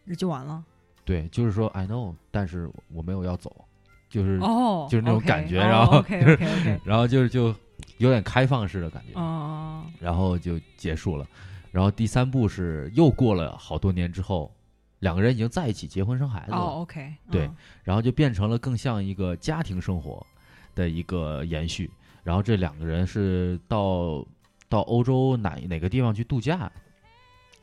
那就完了。对，就是说 I know，但是我没有要走，就是、哦，就是那种感觉哦然后 OK OK，然后就是就有点开放式的感觉。哦，然后就结束了。然后第三部是又过了好多年之后，两个人已经在一起结婚生孩子了，哦，OK，对嗯然后就变成了更像一个家庭生活的一个延续。然后这两个人是到到欧洲哪哪个地方去度假，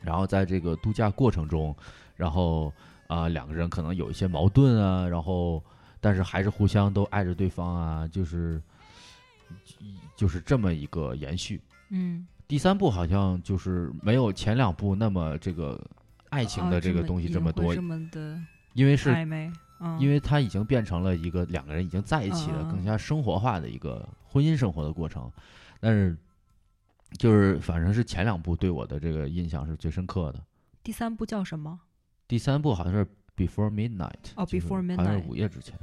然后在这个度假过程中，然后啊、两个人可能有一些矛盾啊，然后但是还是互相都爱着对方啊，就是就是这么一个延续。嗯，第三部好像就是没有前两部那么这个爱情啊的这个东西这么多，这么的因为是暧昧，嗯，因为它已经变成了一个两个人已经在一起的嗯嗯更加生活化的一个婚姻生活的过程，但是就是反正是前两部对我的这个印象是最深刻的。第三部叫什么？第三部好像是 Before Midnight，哦就是 Before 好像是 Midnight 午夜之前，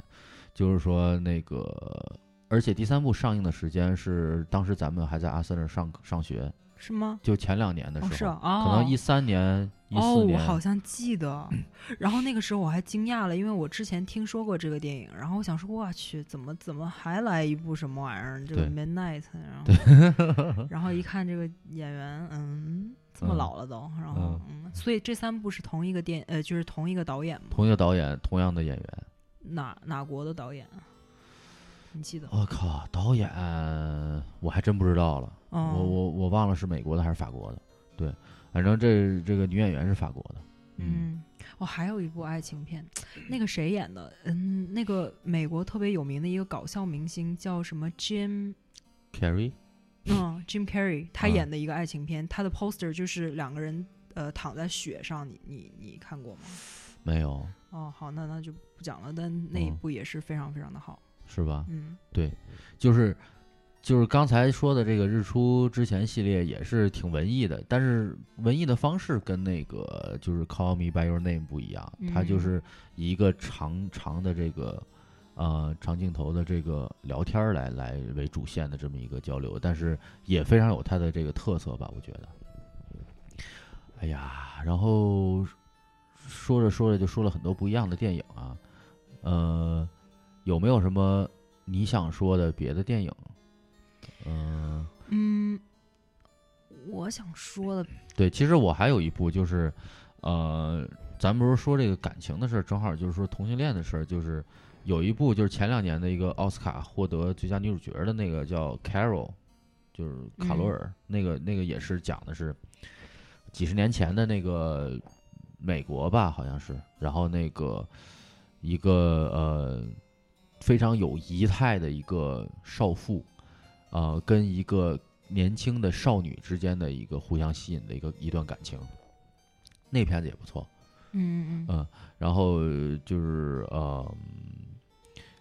就是说那个，而且第三部上映的时间是当时咱们还在阿森那上上学，是吗？就前两年的时哦，候，是啊，哦，可能一三年、一哦，我四年，好像记得。[clears throat] 然后那个时候我还惊讶了，因为我之前听说过这个电影，然后我想说，我去，怎么怎么还来一部什么玩意儿？这个对 Midnight，然后然后一看这个演员，嗯，这么嗯老了都，然后嗯，所以这三部是同一个电，呃，就是同一个导演吗？同一个导演，同样的演员。哪哪国的导演啊？你记得？我靠，导演我还真不知道了，哦我我我忘了是美国的还是法国的。对，反正这这个女演员是法国的。嗯，哦，还有一部爱情片，那个谁演的？嗯，那个美国特别有名的一个搞笑明星叫什么 Jim？Carrey 嗯，Jim Carrey 他啊演的一个爱情片，他的 poster 就是两个人呃躺在雪上，你你你看过吗？没有哦，好，那那就不讲了，但那一嗯部也是非常非常的好。是吧？嗯对就是就是刚才说的这个日出之前系列也是挺文艺的，但是文艺的方式跟那个就是 Call Me by Your Name 不一样，它就嗯是以一个长长的这个呃长镜头的这个聊天儿来来为主线的这么一个交流，但是也非常有它的这个特色吧，我觉得。哎呀，然后说着说着就说了很多不一样的电影啊，呃，有没有什么你想说的别的电影？嗯、嗯，我想说的，对，其实我还有一部就是，呃，咱不是说这个感情的事儿，正好就是说同性恋的事儿，就是有一部就是前两年的一个奥斯卡获得最佳女主角的那个叫《Carol》，就是卡罗尔，那个那个也是讲的是几十年前的那个美国吧，好像是，然后那个一个呃非常有仪态的一个少妇，呃，跟一个年轻的少女之间的一个互相吸引的一个一段感情，那片子也不错。嗯嗯嗯，然后就是呃，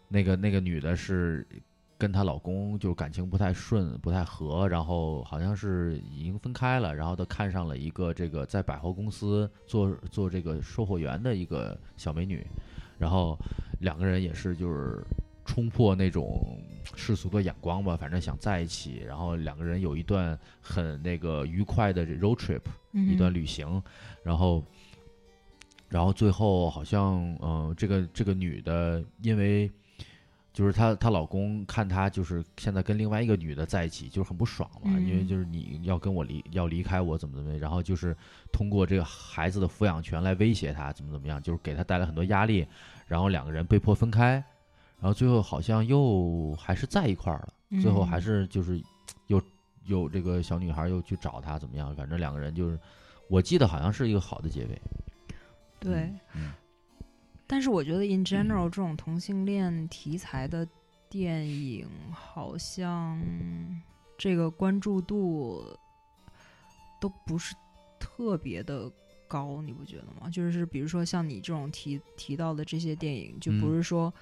那个那个女的是跟她老公就感情不太顺，不太合，然后好像是已经分开了，然后她看上了一个这个在百货公司做做这个售货员的一个小美女，然后两个人也是就是冲破那种世俗的眼光吧，反正想在一起，然后两个人有一段很那个愉快的 road trip，嗯，一段旅行，然后，然后最后好像，嗯、这个这个女的因为就是她她老公看她就是现在跟另外一个女的在一起，就是很不爽嘛，因为嗯就是你要跟我离要离开我怎么怎么样，然后就是通过这个孩子的抚养权来威胁她怎么怎么样，就是给她带来很多压力，然后两个人被迫分开，然后最后好像又还是在一块儿了。最后还嗯是就是又有这个小女孩又去找他怎么样？反正两个人就是，我记得好像是一个好的结尾。对。嗯，但是我觉得 in general 这种同性恋题材的电影，好像这个关注度都不是特别的高，你不觉得吗？就是比如说像你这种提提到的这些电影，就不嗯是说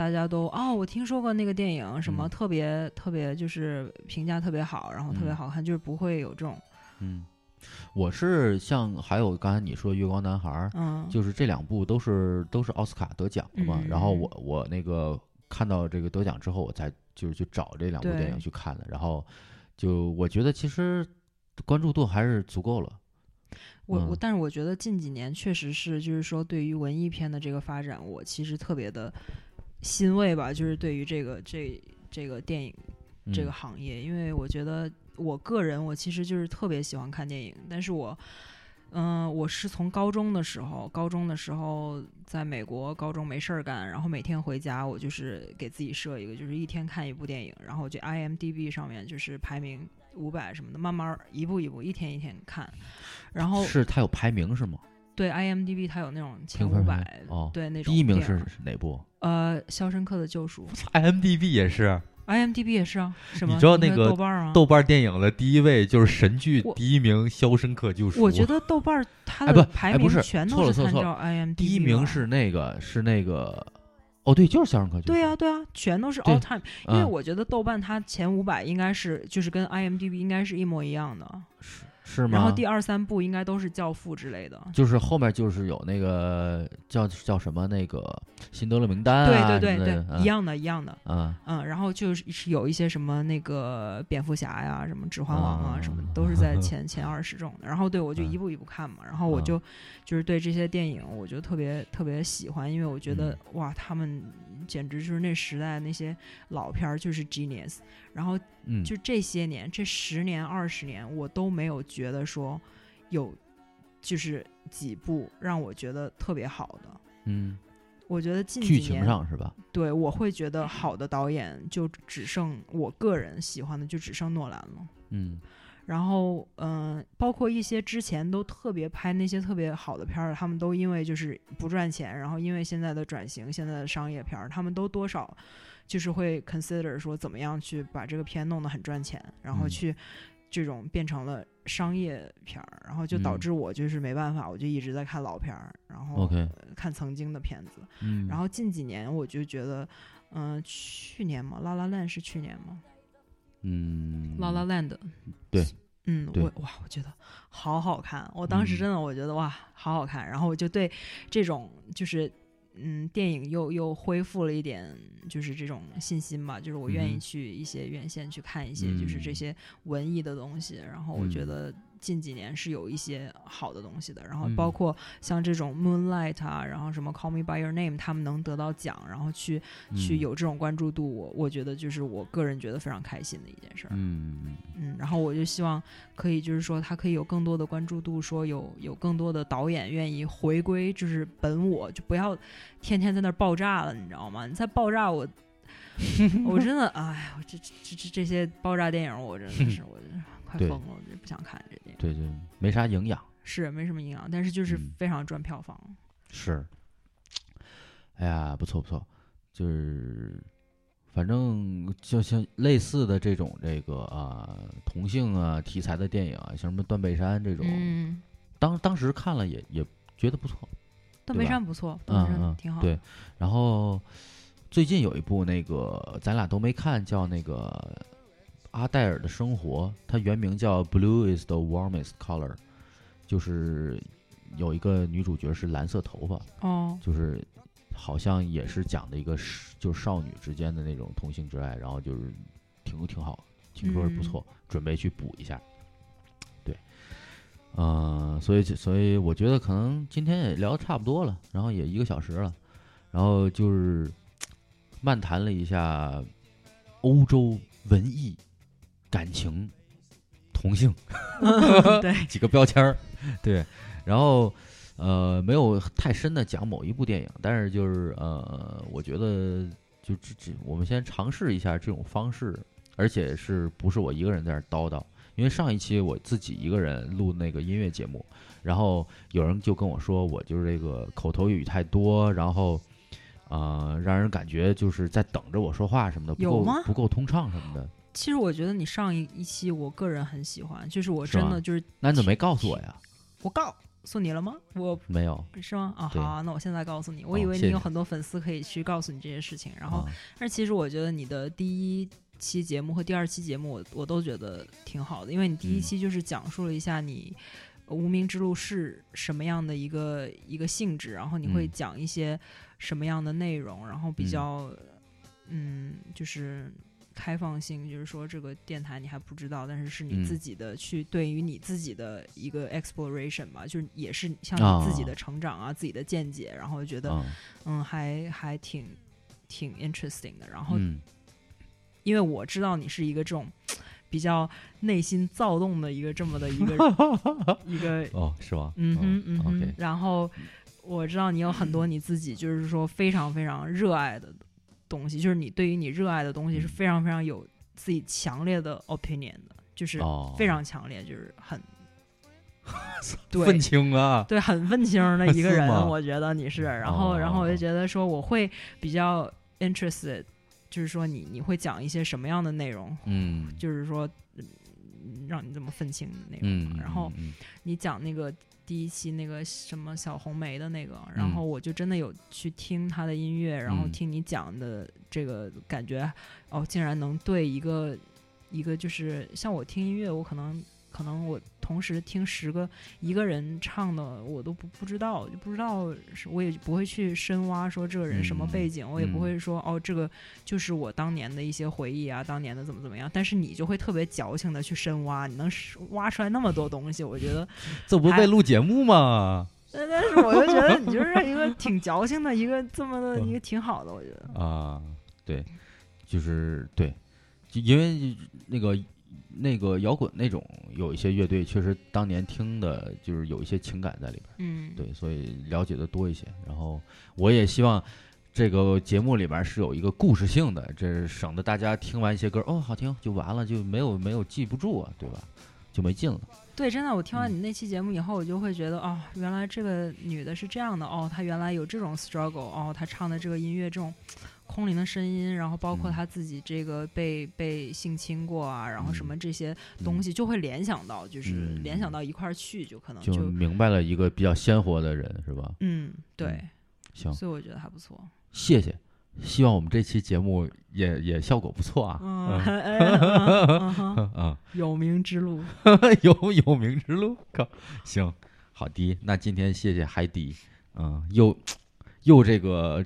大家都、哦，我听说过那个电影，什么嗯特别、特别就是评价特别好，然后特别嗯好看，就是不会有这种嗯，我是像还有刚才你说《月光男孩》儿，嗯，就是这两部都是都是奥斯卡得奖的嘛。然后嗯我我那个看到这个得奖之后，我才就是去找这两部电影去看的。然后就我觉得其实关注度还是足够了。我我，嗯但是我觉得近几年确实是，就是说对于文艺片的这个发展，我其实特别的欣慰吧，就是对于这个这这个电影这个嗯行业，因为我觉得我个人我其实就是特别喜欢看电影，但是我。嗯，我是从高中的时候，高中的时候在美国，高中没事儿干，然后每天回家，我就是给自己设一个，就是一天看一部电影，然后就 IMDB 上面就是排名五百什么的，慢慢一步一步，一天一天看，然后是它有排名是吗？对 IMDB 它有那种前五百，哦，对那种第一名是哪部呃《肖申克的救赎》？IMDB 也是。，IMDB 也是啊，什么？你知道那个豆瓣儿吗？豆瓣电影的第一位就是神剧第一名《肖申克救赎》。我觉得豆瓣儿它的排名全都是参照 IMDB 第一名是那个是那个，哦对，就是《肖申克救赎》。对啊、对啊、全都是 all time，因为嗯我觉得豆瓣它前五百应该是就是跟 IMDB 应该是一模一样的，是吗？然后第二三部应该都是《教父》之类的。就是后面就是有那个叫叫什么那个辛德勒名单啊，对对对对，一。样的，一样的。嗯嗯，然后就是是有一些什么那个蝙蝠侠呀、什么指环王啊，什么嗯都是在前 [laughs] 前二十种的。然后对我就嗯一步一步看嘛，然后我嗯就就是对这些电影我就特别特别喜欢，因为我觉得嗯哇，他们简直就是那时代那些老片儿就是 genius。然后嗯，就这些年，这十年二十年，我都没有觉得说有就是几部让我觉得特别好的。嗯，我觉得近剧情几年上是吧？对，我会觉得好的导演就只剩我个人喜欢的就只剩诺兰了。嗯然后嗯、包括一些之前都特别拍那些特别好的片儿，他们都因为就是不赚钱，然后因为现在的转型，现在的商业片儿，他们都多少就是会 consider 说怎么样去把这个片弄得很赚钱，然后嗯。去这种变成了商业片儿，然后就导嗯。致我就是没办法，我就一直在看老片儿，然后看曾经的片子。嗯，然后近几年我就觉得，嗯、去年嘛，《拉拉烂》是去年吗？嗯，La La Land，对，嗯，我哇，我觉得好好看，我当时嗯。真的我觉得哇，好好看，然后我就对这种就是嗯电影又又恢复了一点就是这种信心吧，就是我愿意去一些院线去看一些就是这嗯。些文艺的东西，然后我觉嗯。得近几年是有一些好的东西的，然后嗯包括像这种 Moonlight 啊，然后什么 Call Me by Your Name，他们能得到奖，然后去去嗯有这种关注度，我我觉得就是我个人觉得非常开心的一件事儿。嗯嗯，然后我就希望可以，就是说他可以有更多的关注度，说有有更多的导演愿意回归，就是本我，就不要天天在那儿爆炸了，你知道吗？你再爆炸我，[laughs] 我真的，哎，我这这这这些爆炸电影，我真的是 [laughs] 我真是快疯了，我就不想看这电影，对对，没啥营养，是没什么营养，但是就是嗯。非常赚票房。是，哎呀，不错不错，就是反正就像类似的这种这个啊同性啊题材的电影啊，像什么断背山这种，嗯，当当时看了也也觉得不错，断背山不错，断背嗯挺好的。对，然后最近有一部那个咱俩都没看，叫那个阿黛尔的生活，它原名叫《Blue is the warmest color》，就是有一个女主角是蓝色头发，哦，就是好像也是讲的一个是就是少女之间的那种同性之爱，然后就是挺挺好，听说是不嗯错，准备去补一下。对，嗯、所以所以我觉得可能今天也聊的差不多了，然后也一个小时了，然后就是 [tsk] 漫谈了一下欧洲文艺、感情、同性。对，几个标签儿，对，然后呃没有太深的讲某一部电影，但是就是呃，我觉得就这这，我们先尝试一下这种方式，而且是不是我一个人在那叨叨？因为上一期我自己一个人录那个音乐节目，然后有人就跟我说我就是这个口头语太多，然后呃让人感觉就是在等着我说话什么的，不够不够通畅什么的。其实我觉得你上一一期，我个人很喜欢，就是我真的就是那你怎么没告诉我呀？我告诉你了吗？我没有。是吗？啊，好啊，那我现在告诉你。我以为你有很多粉丝可以去告诉你这些事情，然后，啊但是其实我觉得你的第一期节目和第二期节目我，我都觉得挺好的，因为你第一嗯期就是讲述了一下你呃无名之路是什么样的一个一个性质，然后你会嗯讲一些什么样的内容，然后比嗯较嗯就是。开放性就是说，这个电台你还不知道，但是是你嗯。自己的去对于你自己的一个 exploration 吧，就是也是像啊。你自己的成长啊、自己的见解，然后觉得嗯嗯还还挺挺 interesting 的。然后嗯。因为我知道你是一个这种比较内心躁动的一个这么的一个 [laughs] 一个哦，是吗？嗯哼嗯哼 OK，然后我知道你有很多你自己就是说非常非常热爱的东西，就是你对于你热爱的东西是嗯。非常非常有自己强烈的 opinion 的，就是哦，非常强烈，就是很 [laughs] 对愤青啊，对，很愤青的一个 [laughs] 人，我觉得你是。然后，然后我就哦。觉得说，我会比较 interested，就是说你你会讲一些什么样的内容，嗯。就是说嗯让你这么愤青的内容嗯。，然后嗯。你讲那个第一期那个什么小红梅的那个，然嗯。后我就真的有去听他的音乐，然后嗯。听你讲的这个感觉，哦，竟然能对一个一个就是像我听音乐，我可能可能我同时听十个一个人唱的，我都不不知道，就不知道是我也不会去深挖说这个人什么背景，我也不嗯会说哦这个就是我当年的一些回忆啊，当年的怎么怎么样，但是你就会特别矫情的去深挖，你能挖出来那么多东西，我觉得。[laughs] 这不是为录节目吗？但但是我就觉得你就是一个挺矫情的一个这么的 [laughs] 一个挺好的，我觉得。啊，对，就是对，就因为那个那个摇滚那种有一些乐队，确实当年听的就是有一些情感在里边儿，嗯，对，所以了解的多一些。然后我也希望这个节目里边是有一个故事性的，这省得大家听完一些歌哦好听就完了，就没有没有记不住啊，对吧？就没劲了。对，真的，我听完嗯你那期节目以后，我就会觉得，哦，原来这个女的是这样的，哦，她原来有这种 struggle，哦，她唱的这个音乐这种空灵的声音，然后包括他自己这个被被性侵过啊，然后什么这些东嗯。西，就会联想到，就是嗯。联想到一块儿去，就可能就就明白了一个比较鲜活的人，是吧？嗯，对，行，所以我觉得还不错。谢谢。希望我们这期节目也也效果不错啊。嗯，哎 [laughs] 嗯。有名之路，[laughs] 有有名之路，靠，行，好的，那今天谢谢海底，嗯，又又这个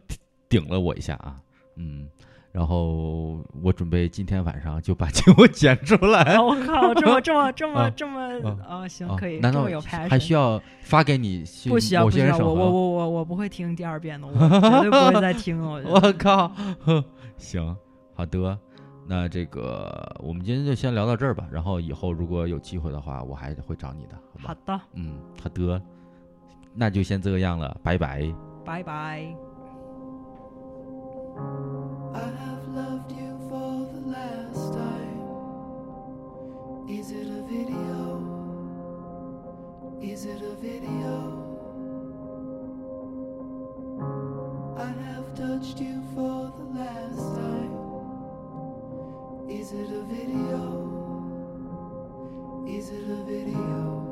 顶了我一下啊，嗯，然后我准备今天晚上就把节目 [laughs] 剪出来。我靠，这么这么这么啊这么啊啊，行啊可以，难道有 passion，还需要发给你去不需要某不需要？我我我我我不会听第二遍的，我绝对不会再听了。我 [laughs] 我靠，哼行，好的，那这个我们今天就先聊到这儿吧。然后以后如果有机会的话，我还会找你的，好吧？好的，嗯，好的，那就先这个样了，拜拜。拜拜。Is it a video? Is it a video?